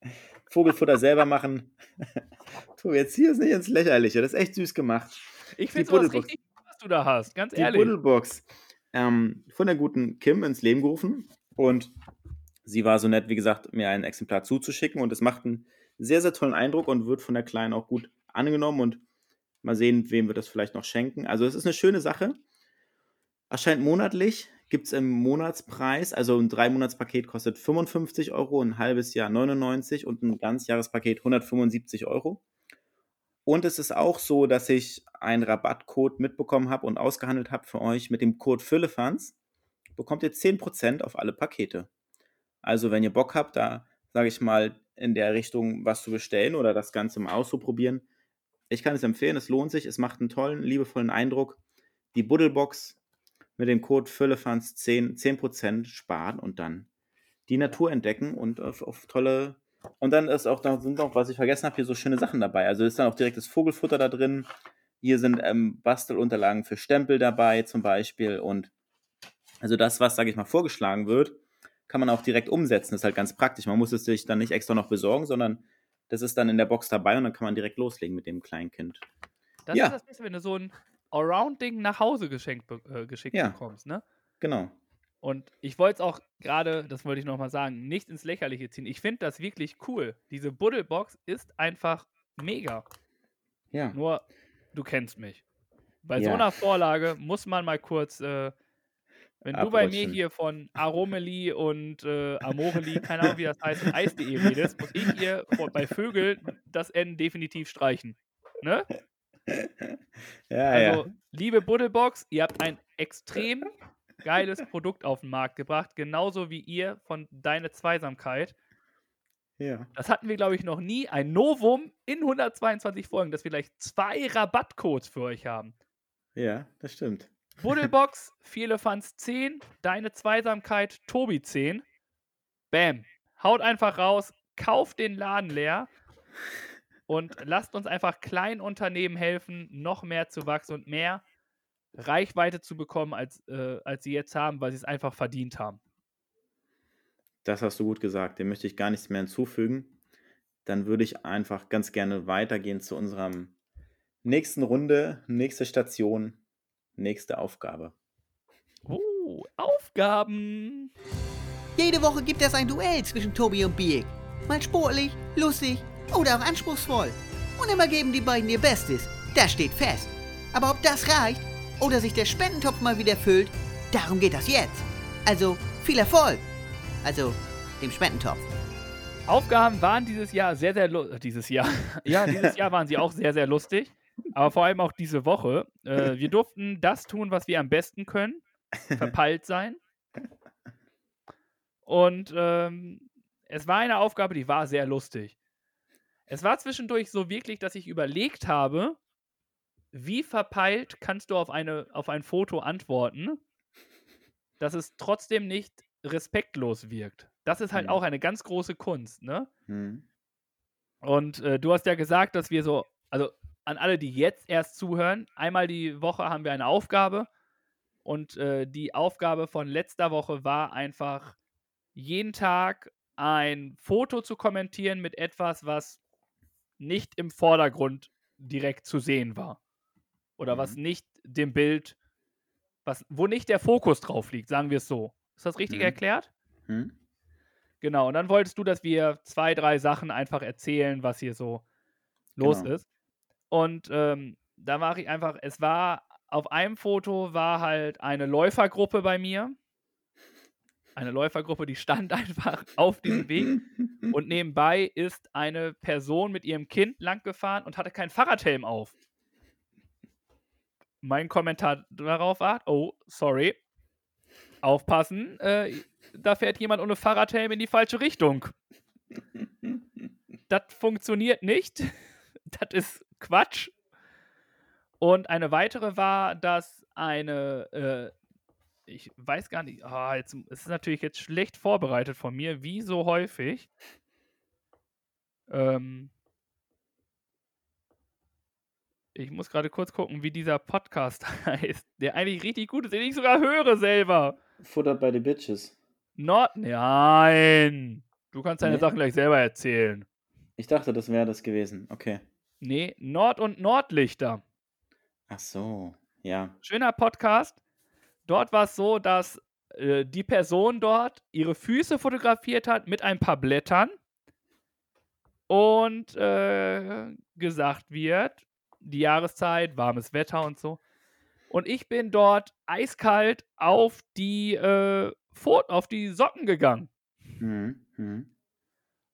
Vogelfutter selber machen. Tu, jetzt hier ist nicht ins Lächerliche, das ist echt süß gemacht. Ich Die finde Buddelbox. richtig was du da hast, ganz Die ehrlich. Buddelbox ähm, von der guten Kim ins Leben gerufen und sie war so nett, wie gesagt, mir ein Exemplar zuzuschicken und es macht einen sehr, sehr tollen Eindruck und wird von der Kleinen auch gut angenommen und mal sehen, wem wir das vielleicht noch schenken. Also es ist eine schöne Sache. Erscheint monatlich, gibt es im Monatspreis. Also ein Drei-Monats-Paket kostet 55 Euro, ein halbes Jahr 99 und ein Ganzjahrespaket 175 Euro. Und es ist auch so, dass ich einen Rabattcode mitbekommen habe und ausgehandelt habe für euch mit dem Code Füllefans. Bekommt ihr 10% auf alle Pakete. Also wenn ihr Bock habt, da sage ich mal in der Richtung was zu bestellen oder das Ganze mal auszuprobieren, ich kann es empfehlen, es lohnt sich, es macht einen tollen, liebevollen Eindruck. Die Buddelbox mit dem Code Füllefans 10, 10% sparen und dann die Natur entdecken und auf, auf tolle. Und dann ist auch, da sind noch, was ich vergessen habe, hier so schöne Sachen dabei. Also ist dann auch direkt das Vogelfutter da drin. Hier sind ähm, Bastelunterlagen für Stempel dabei zum Beispiel. Und also das, was, sage ich mal, vorgeschlagen wird, kann man auch direkt umsetzen. Das ist halt ganz praktisch. Man muss es sich dann nicht extra noch besorgen, sondern das ist dann in der Box dabei und dann kann man direkt loslegen mit dem Kleinkind. Das Ja. ist das Beste, wenn du so ein Allround-Ding nach Hause geschenkt, äh, geschickt Ja. bekommst, ne? Genau. Und ich wollte es auch gerade, das wollte ich nochmal sagen, nicht ins Lächerliche ziehen. Ich finde das wirklich cool. Diese Buddelbox ist einfach mega. Ja. Nur, du kennst mich. Bei so Ja. einer Vorlage muss man mal kurz, äh, wenn du bei mir hier von Aromeli und äh, Amoreli, keine Ahnung wie das heißt, und Eis.de redest, muss ich hier bei Vögel das N definitiv streichen. Ne? Ja, Also, ja. liebe Buddelbox, ihr habt ein extrem geiles Produkt auf den Markt gebracht, genauso wie ihr von Deine Zweisamkeit. Ja. Das hatten wir, glaube ich, noch nie. Ein Novum in 122 Folgen, dass wir gleich zwei Rabattcodes für euch haben. Ja, das stimmt. Buddelbox, Vierlefanz 10, Deine Zweisamkeit, Tobi 10. Bam. Haut einfach raus, kauft den Laden leer und lasst uns einfach kleinen Unternehmen helfen, noch mehr zu wachsen und mehr Reichweite zu bekommen, als, äh, als sie jetzt haben, weil sie es einfach verdient haben. Das hast du gut gesagt. Dem möchte ich gar nichts mehr hinzufügen. Dann würde ich einfach ganz gerne weitergehen zu unserem nächsten Runde, nächste Station, nächste Aufgabe. Oh, Aufgaben. Jede Woche gibt es ein Duell zwischen Tobi und Biek. Mal sportlich, lustig oder auch anspruchsvoll. Und immer geben die beiden ihr Bestes. Das steht fest. Aber ob das reicht oder sich der Spendentopf mal wieder füllt, darum geht das jetzt. Also viel Erfolg. Also dem Spendentopf. Aufgaben waren dieses Jahr sehr, sehr lustig. Dieses Jahr. Ja, dieses Jahr waren sie auch sehr, sehr lustig. Aber vor allem auch diese Woche. Äh, wir durften das tun, was wir am besten können. Verpeilt sein. Und ähm, es war eine Aufgabe, die war sehr lustig. Es war zwischendurch so wirklich, dass ich überlegt habe, wie verpeilt kannst du auf, eine, auf ein Foto antworten, dass es trotzdem nicht respektlos wirkt. Das ist halt Mhm. auch eine ganz große Kunst, ne? Hm. Und äh, du hast ja gesagt, dass wir so, also an alle, die jetzt erst zuhören, einmal die Woche haben wir eine Aufgabe. Und äh, die Aufgabe von letzter Woche war einfach, jeden Tag ein Foto zu kommentieren mit etwas, was nicht im Vordergrund direkt zu sehen war. Oder was nicht dem Bild, was, wo nicht der Fokus drauf liegt, sagen wir es so. Ist das richtig Mhm. erklärt? Hm? Genau, und dann wolltest du, dass wir zwei, drei Sachen einfach erzählen, was hier so los Genau. ist. Und ähm, da mache ich einfach, es war, auf einem Foto war halt eine Läufergruppe bei mir. Eine Läufergruppe, die stand einfach auf diesem Weg. Und nebenbei ist eine Person mit ihrem Kind langgefahren und hatte keinen Fahrradhelm auf. Mein Kommentar darauf war, oh, sorry. Aufpassen, äh, da fährt jemand ohne Fahrradhelm in die falsche Richtung. Das funktioniert nicht. Das ist Quatsch. Und eine weitere war, dass eine, äh, ich weiß gar nicht, ah, jetzt, es ist natürlich jetzt schlecht vorbereitet von mir, wie so häufig. Ähm, ich muss gerade kurz gucken, wie dieser Podcast heißt, der eigentlich richtig gut ist, den ich sogar höre selber. Futter bei den Bitches. Nord. Nein! Du kannst deine Nee? Sachen gleich selber erzählen. Ich dachte, das wäre das gewesen. Okay. Nee, Nord- und Nordlichter. Ach so. Ja. Schöner Podcast. Dort war es so, dass äh, die Person dort ihre Füße fotografiert hat mit ein paar Blättern und äh, gesagt wird, die Jahreszeit, warmes Wetter und so. Und ich bin dort eiskalt auf die, äh, auf die Socken gegangen. Mhm. Mhm.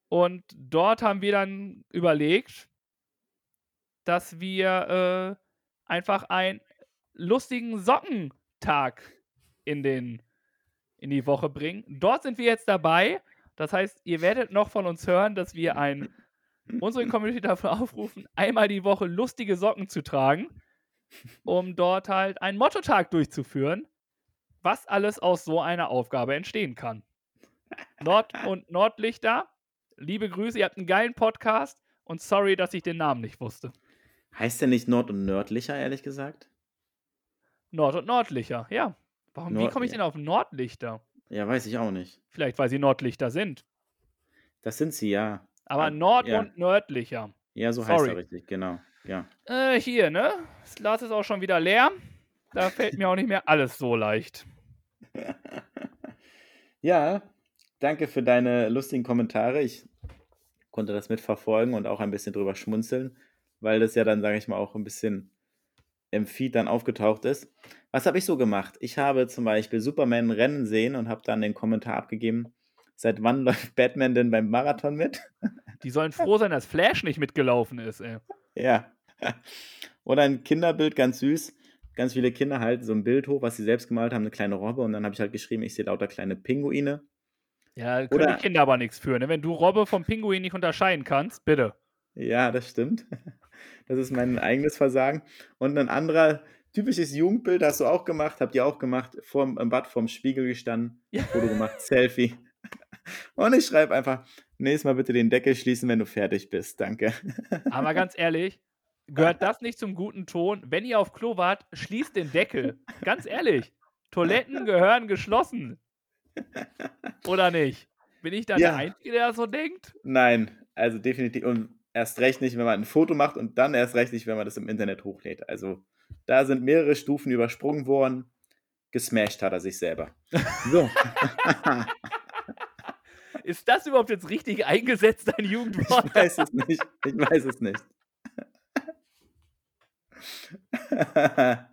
Und dort haben wir dann überlegt, dass wir äh, einfach einen lustigen Sockentag in, den, in die Woche bringen. Dort sind wir jetzt dabei. Das heißt, ihr werdet noch von uns hören, dass wir ein, unsere Community dafür aufrufen, einmal die Woche lustige Socken zu tragen, um dort halt einen Motto-Tag durchzuführen, was alles aus so einer Aufgabe entstehen kann. Nord- und Nordlichter, liebe Grüße, ihr habt einen geilen Podcast und sorry, dass ich den Namen nicht wusste. Heißt der nicht Nord- und Nördlicher, ehrlich gesagt? Nord- und Nordlichter, ja. Warum, wie Nord- komme ich denn auf Nordlichter? Ja, weiß ich auch nicht. Vielleicht, weil sie Nordlichter sind. Das sind sie, ja. Aber Ah, Nord- ja. und Nördlicher. Ja, so heißt Sorry. er richtig, genau. Ja. Äh, hier, ne? Das Glas ist auch schon wieder leer. Da fällt mir auch nicht mehr alles so leicht. Ja, danke für deine lustigen Kommentare. Ich konnte das mitverfolgen und auch ein bisschen drüber schmunzeln, weil das ja dann, sage ich mal, auch ein bisschen im Feed dann aufgetaucht ist. Was habe ich so gemacht? Ich habe zum Beispiel Superman rennen sehen und habe dann den Kommentar abgegeben, seit wann läuft Batman denn beim Marathon mit? Die sollen froh sein, dass Flash nicht mitgelaufen ist, ey. Ja. Oder ein Kinderbild, ganz süß. Ganz viele Kinder halten so ein Bild hoch, was sie selbst gemalt haben, eine kleine Robbe. Und dann habe ich halt geschrieben, ich sehe lauter kleine Pinguine. Ja, können Oder- die Kinder aber nichts für, ne? Wenn du Robbe vom Pinguin nicht unterscheiden kannst, bitte. Ja, das stimmt. Das ist mein eigenes Versagen. Und ein anderer typisches Jugendbild hast du auch gemacht, habt ihr auch gemacht, vorm, im Bad vorm Spiegel gestanden, Ja. Foto gemacht, Selfie. Und ich schreibe einfach, nächstes Mal bitte den Deckel schließen, wenn du fertig bist. Danke. Aber ganz ehrlich, gehört das nicht zum guten Ton? Wenn ihr auf Klo wart, schließt den Deckel. Ganz ehrlich. Toiletten gehören geschlossen. Oder nicht? Bin ich dann Ja. der Einzige, der das so denkt? Nein, also definitiv. Und erst recht nicht, wenn man ein Foto macht und dann erst recht nicht, wenn man das im Internet hochlädt. Also da sind mehrere Stufen übersprungen worden. Gesmashed hat er sich selber. So. Ist das überhaupt jetzt richtig eingesetzt, dein Ich Jugendwort? weiß es nicht. Ich weiß es nicht.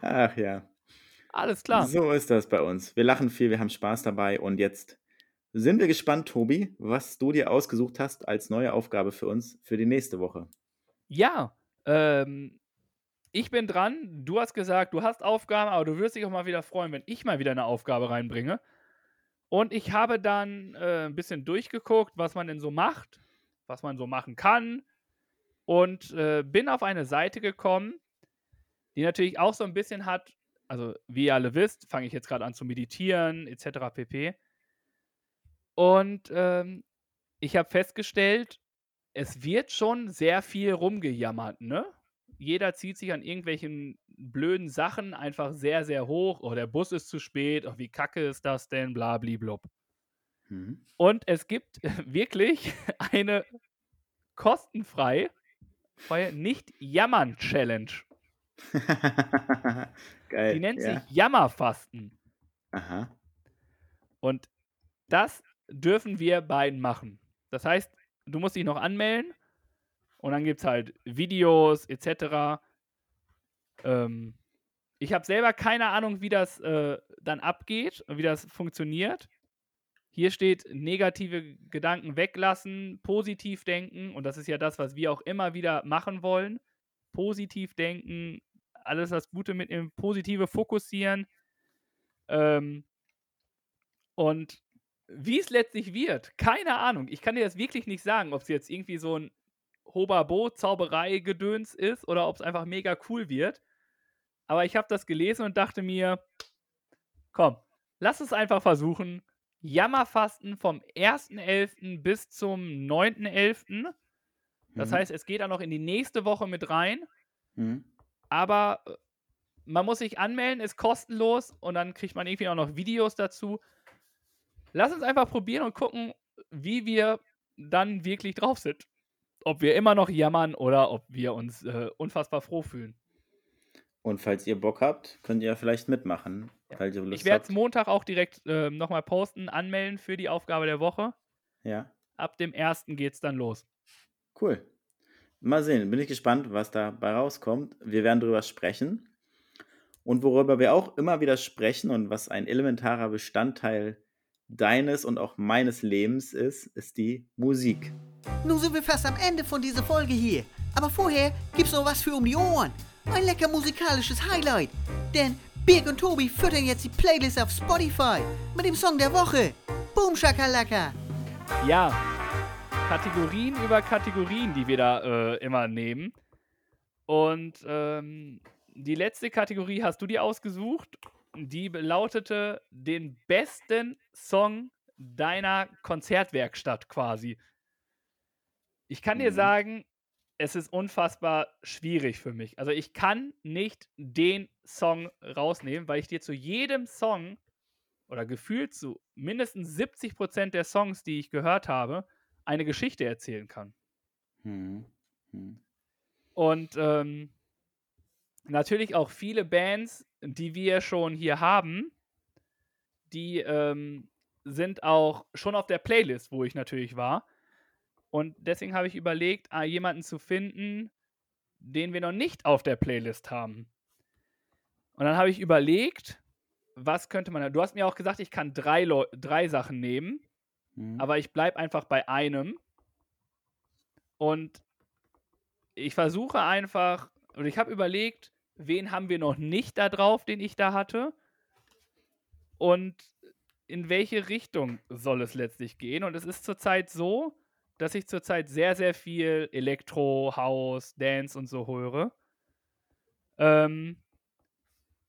Ach ja. Alles klar. So ist das bei uns. Wir lachen viel, wir haben Spaß dabei und jetzt sind wir gespannt, Tobi, was du dir ausgesucht hast als neue Aufgabe für uns für die nächste Woche. Ja, ähm, ich bin dran. Du hast gesagt, du hast Aufgaben, aber du wirst dich auch mal wieder freuen, wenn ich mal wieder eine Aufgabe reinbringe. Und ich habe dann äh, ein bisschen durchgeguckt, was man denn so macht, was man so machen kann. Und äh, bin auf eine Seite gekommen, die natürlich auch so ein bisschen hat, also wie ihr alle wisst, fange ich jetzt gerade an zu meditieren, etc. pp. Und ähm, ich habe festgestellt, es wird schon sehr viel rumgejammert, ne? Jeder zieht sich an irgendwelchen blöden Sachen einfach sehr, sehr hoch. Oh, der Bus ist zu spät. Oh, wie kacke ist das denn? Blabliblub. Mhm. Und es gibt wirklich eine kostenfrei Nicht-Jammern-Challenge. Geil. Die nennt ja. sich Jammerfasten. Aha. Und das dürfen wir beiden machen. Das heißt, du musst dich noch anmelden und dann gibt es halt Videos etc. Ähm, ich habe selber keine Ahnung, wie das äh, dann abgeht und wie das funktioniert. Hier steht negative Gedanken weglassen, positiv denken und das ist ja das, was wir auch immer wieder machen wollen. Positiv denken, alles das Gute mitnehmen, positive fokussieren. Ähm, und wie es letztlich wird, keine Ahnung. Ich kann dir das wirklich nicht sagen, ob es jetzt irgendwie so ein Hobabo-Zauberei-Gedöns ist oder ob es einfach mega cool wird. Aber ich habe das gelesen und dachte mir, komm, lass es einfach versuchen. Jammerfasten vom 1.11. bis zum 9.11. Das Mhm. heißt, es geht auch noch in die nächste Woche mit rein. Mhm. Aber äh, man muss sich anmelden, ist kostenlos und dann kriegt man irgendwie auch noch Videos dazu. Lass uns einfach probieren und gucken, wie wir dann wirklich drauf sind. Ob wir immer noch jammern oder ob wir uns äh, unfassbar froh fühlen. Und falls ihr Bock habt, könnt ihr vielleicht mitmachen. Lust Ich werde es. Montag auch direkt äh, nochmal posten, anmelden für die Aufgabe der Woche. Ja, Ab dem 1. geht es dann los. cool. mal sehen, bin ich gespannt, was dabei rauskommt. Wir werden darüber sprechen. Und worüber wir auch immer wieder sprechen und was ein elementarer Bestandteil deines und auch meines Lebens ist, ist die Musik. Nun sind wir fast am Ende von dieser Folge hier. Aber vorher gibt's noch was für um die Ohren. Ein lecker musikalisches Highlight. Denn Birg und Tobi füttern jetzt die Playlist auf Spotify mit dem Song der Woche. Boom Shakalaka. Ja, Kategorien über Kategorien, die wir da äh, immer nehmen. Und ähm, die letzte Kategorie hast du dir ausgesucht. Die lautete den besten Song deiner Konzertwerkstatt quasi. Ich kann dir Mhm. sagen, es ist unfassbar schwierig für mich. Also ich kann nicht den Song rausnehmen, weil ich dir zu jedem Song oder gefühlt zu mindestens 70% der Songs, die ich gehört habe, eine Geschichte erzählen kann. Hm. Hm. Und ähm, natürlich auch viele Bands, die wir schon hier haben, die ähm, sind auch schon auf der Playlist, wo ich natürlich war. Und deswegen habe ich überlegt, ah, jemanden zu finden, den wir noch nicht auf der Playlist haben. Und dann habe ich überlegt, was könnte man. Du hast mir auch gesagt, ich kann drei, Leu drei Sachen nehmen, Hm. aber ich bleibe einfach bei einem. Und ich versuche einfach, und ich habe überlegt, wen haben wir noch nicht da drauf, den ich da hatte? Und in welche Richtung soll es letztlich gehen? Und es ist zurzeit so, dass ich zurzeit sehr, sehr viel Elektro, House, Dance und so höre. Ähm,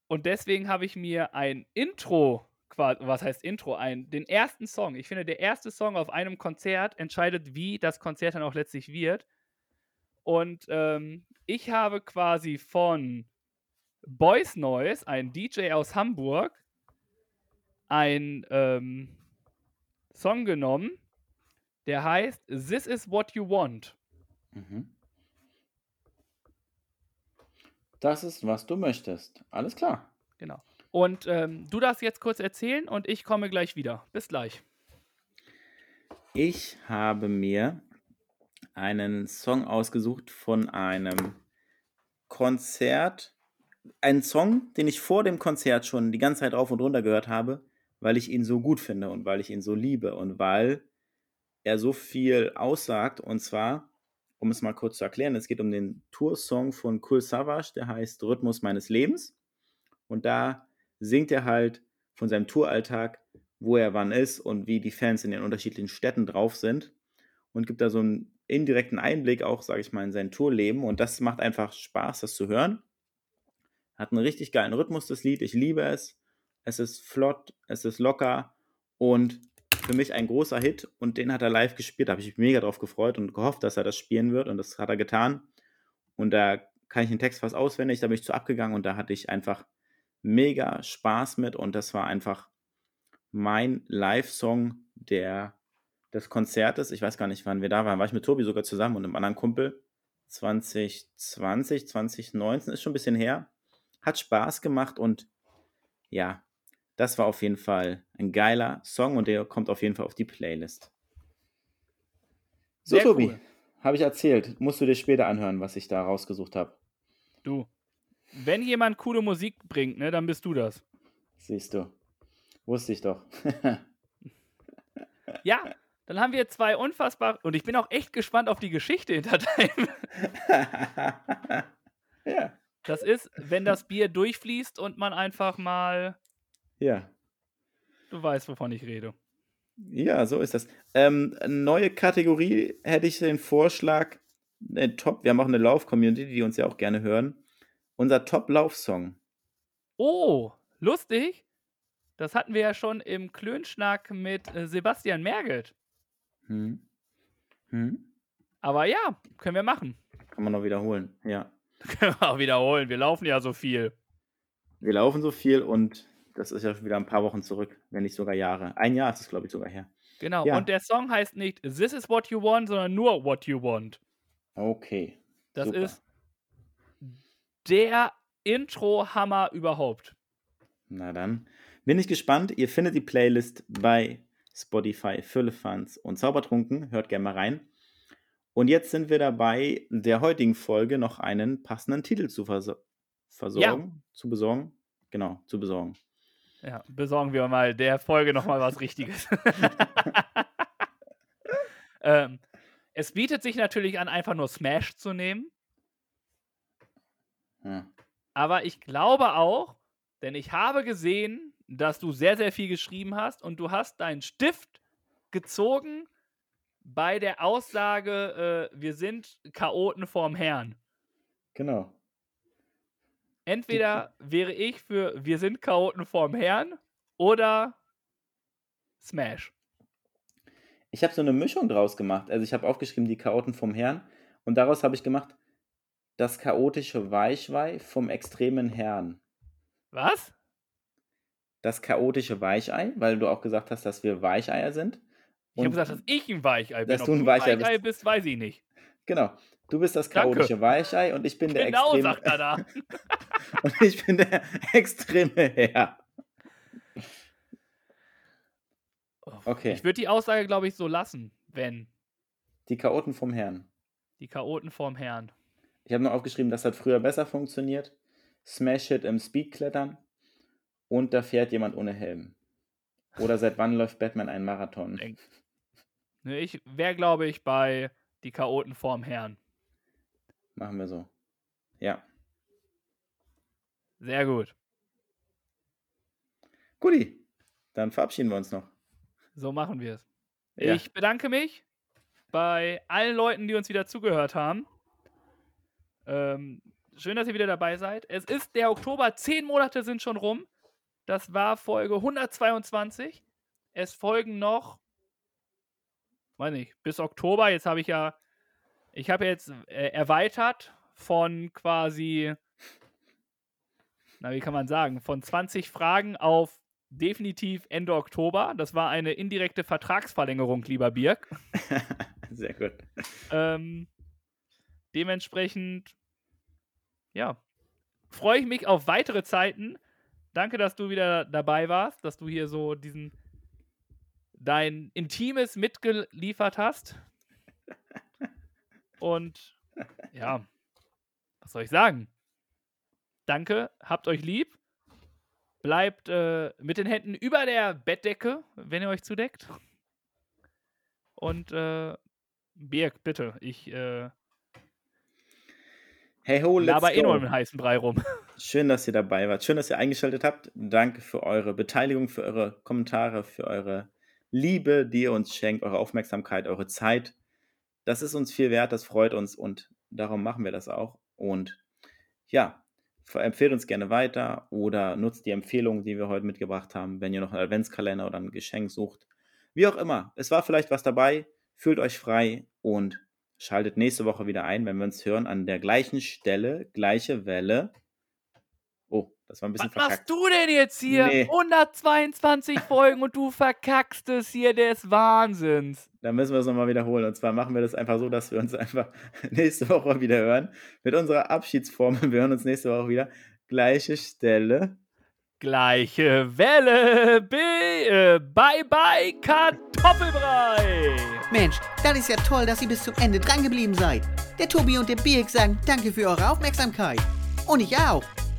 und deswegen habe ich mir ein Intro, was heißt Intro, ein, den ersten Song. Ich finde, der erste Song auf einem Konzert entscheidet, wie das Konzert dann auch letztlich wird. Und ähm, ich habe quasi von Boys Noise, ein DJ aus Hamburg, ein ähm, Song genommen, der heißt This is What You Want. Mhm. Das ist, was du möchtest. Alles klar. Genau. Und ähm, du darfst jetzt kurz erzählen und ich komme gleich wieder. Bis gleich. Ich habe mir einen Song ausgesucht von einem Konzert. Einen Song, den ich vor dem Konzert schon die ganze Zeit rauf und runter gehört habe, weil ich ihn so gut finde und weil ich ihn so liebe und weil er so viel aussagt. Und zwar, um es mal kurz zu erklären, es geht um den Toursong von Cool Savage, der heißt Rhythmus meines Lebens. Und da singt er halt von seinem Touralltag, wo er wann ist und wie die Fans in den unterschiedlichen Städten drauf sind. Und gibt da so einen indirekten Einblick auch, sage ich mal, in sein Tourleben. Und das macht einfach Spaß, das zu hören. Hat einen richtig geilen Rhythmus, das Lied. Ich liebe es. Es ist flott, es ist locker und für mich ein großer Hit. Und den hat er live gespielt. Da habe ich mich mega drauf gefreut und gehofft, dass er das spielen wird. Und das hat er getan. Und da kann ich den Text fast auswendig. Da bin ich zu abgegangen und da hatte ich einfach mega Spaß mit. Und das war einfach mein Live-Song der, des Konzertes. Ich weiß gar nicht, wann wir da waren. War ich mit Tobi sogar zusammen und einem anderen Kumpel. 2020, 2019 ist schon ein bisschen her. Hat Spaß gemacht und ja, das war auf jeden Fall ein geiler Song und der kommt auf jeden Fall auf die Playlist. So, Sehr Tobi, cool. habe ich erzählt. Musst du dir später anhören, was ich da rausgesucht habe. Du. Wenn jemand coole Musik bringt, ne, dann bist du das. Siehst du. Wusste ich doch. Ja, dann haben wir zwei unfassbar. Und ich bin auch echt gespannt auf die Geschichte hinter deinem. ja. Das ist, wenn das Bier durchfließt und man einfach mal. Ja. Du weißt, wovon ich rede. Ja, so ist das. Ähm, neue Kategorie hätte ich den Vorschlag. Äh, Top, wir haben auch eine Lauf-Community, die uns ja auch gerne hören. Unser Top-Lauf-Song. Oh, lustig. Das hatten wir ja schon im Klönschnack mit äh, Sebastian Merget. Hm. Hm. Aber ja, können wir machen. Kann man noch wiederholen. Ja. Können wir auch wiederholen. Wir laufen ja so viel. Wir laufen so viel und das ist ja schon wieder ein paar Wochen zurück, wenn nicht sogar Jahre. Ein Jahr ist es, glaube ich, sogar her. Genau. Ja. Und der Song heißt nicht This is what you want, sondern nur What you want. Okay. Das Super. ist der Intro-Hammer überhaupt. Na dann bin ich gespannt. Ihr findet die Playlist bei Spotify, Füllefanz und Zaubertrunken. Hört gerne mal rein. Und jetzt sind wir dabei, der heutigen Folge noch einen passenden Titel zu verso versorgen, zu besorgen. Genau, zu besorgen. Ja, besorgen wir mal der Folge nochmal was Richtiges. ähm, es bietet sich natürlich an, einfach nur Smash zu nehmen. Hm. Aber ich glaube auch, denn ich habe gesehen, dass du sehr, sehr viel geschrieben hast und du hast deinen Stift gezogen bei der Aussage, äh, wir sind Chaoten vorm Herrn. Genau. Entweder wäre ich für wir sind Chaoten vorm Herrn oder Smash. Ich habe so eine Mischung draus gemacht. Also ich habe aufgeschrieben, die Chaoten vom Herrn. Und daraus habe ich gemacht, das chaotische Weichwei vom extremen Herrn. Was? Das chaotische Weichei, weil du auch gesagt hast, dass wir Weicheier sind. Ich habe gesagt, dass ich ein Weichei bin. Dass Ob du ein Weichei Weichei bist. bist, weiß ich nicht. Genau. Du bist das Danke. chaotische Weichei und ich bin der Genau, extreme sagt er da. und ich bin der extreme Herr. Okay. Ich würde die Aussage, glaube ich, so lassen, wenn Die Chaoten vom Herrn. die Chaoten vorm Herrn. Ich habe noch aufgeschrieben, das hat früher besser funktioniert. Smash Hit im Speedklettern. Und da fährt jemand ohne Helm. Oder seit wann läuft Batman einen Marathon? Ne, Ich wäre, glaube ich, bei die Chaoten vorm Herrn. Machen wir so. Ja. Sehr gut. Guti. Dann verabschieden wir uns noch. So machen wir es. Ja. Ich bedanke mich bei allen Leuten, die uns wieder zugehört haben. Ähm, schön, dass ihr wieder dabei seid. Es ist der Oktober, zehn Monate sind schon rum. Das war Folge 122. Es folgen noch, weiß nicht, bis Oktober. Jetzt habe ich ja, ich habe jetzt äh, erweitert von quasi, na, wie kann man sagen, von 20 Fragen auf definitiv Ende Oktober. Das war eine indirekte Vertragsverlängerung, lieber Birk. Sehr gut. Ähm, dementsprechend, ja, freue ich mich auf weitere Zeiten. Danke, dass du wieder dabei warst, dass du hier so diesen dein Intimes mitgeliefert hast. Und ja, was soll ich sagen? Danke, habt euch lieb. Bleibt äh, mit den Händen über der Bettdecke, wenn ihr euch zudeckt. Und äh, Birk, bitte, ich äh, Hey ho, let's laber eh nur den heißen Brei rum. Schön, dass ihr dabei wart. Schön, dass ihr eingeschaltet habt. Danke für eure Beteiligung, für eure Kommentare, für eure Liebe, die ihr uns schenkt, eure Aufmerksamkeit, eure Zeit. Das ist uns viel wert, das freut uns und darum machen wir das auch. Und ja, empfehlt uns gerne weiter oder nutzt die Empfehlungen, die wir heute mitgebracht haben, wenn ihr noch einen Adventskalender oder ein Geschenk sucht. Wie auch immer, es war vielleicht was dabei. Fühlt euch frei und schaltet nächste Woche wieder ein, wenn wir uns hören an der gleichen Stelle, gleiche Welle. Das war ein bisschen Was machst verkackt. du denn jetzt hier? Nee. 122 Folgen und du verkackst es hier des Wahnsinns. Dann müssen wir es nochmal wiederholen. Und zwar machen wir das einfach so, dass wir uns einfach nächste Woche wieder hören. Mit unserer Abschiedsformel. Wir hören uns nächste Woche wieder. Gleiche Stelle. Gleiche Welle. B äh, bye bye Kartoffelbrei. Mensch, das ist ja toll, dass ihr bis zum Ende dran geblieben seid. Der Tobi und der Birk sagen danke für eure Aufmerksamkeit. Und ich auch.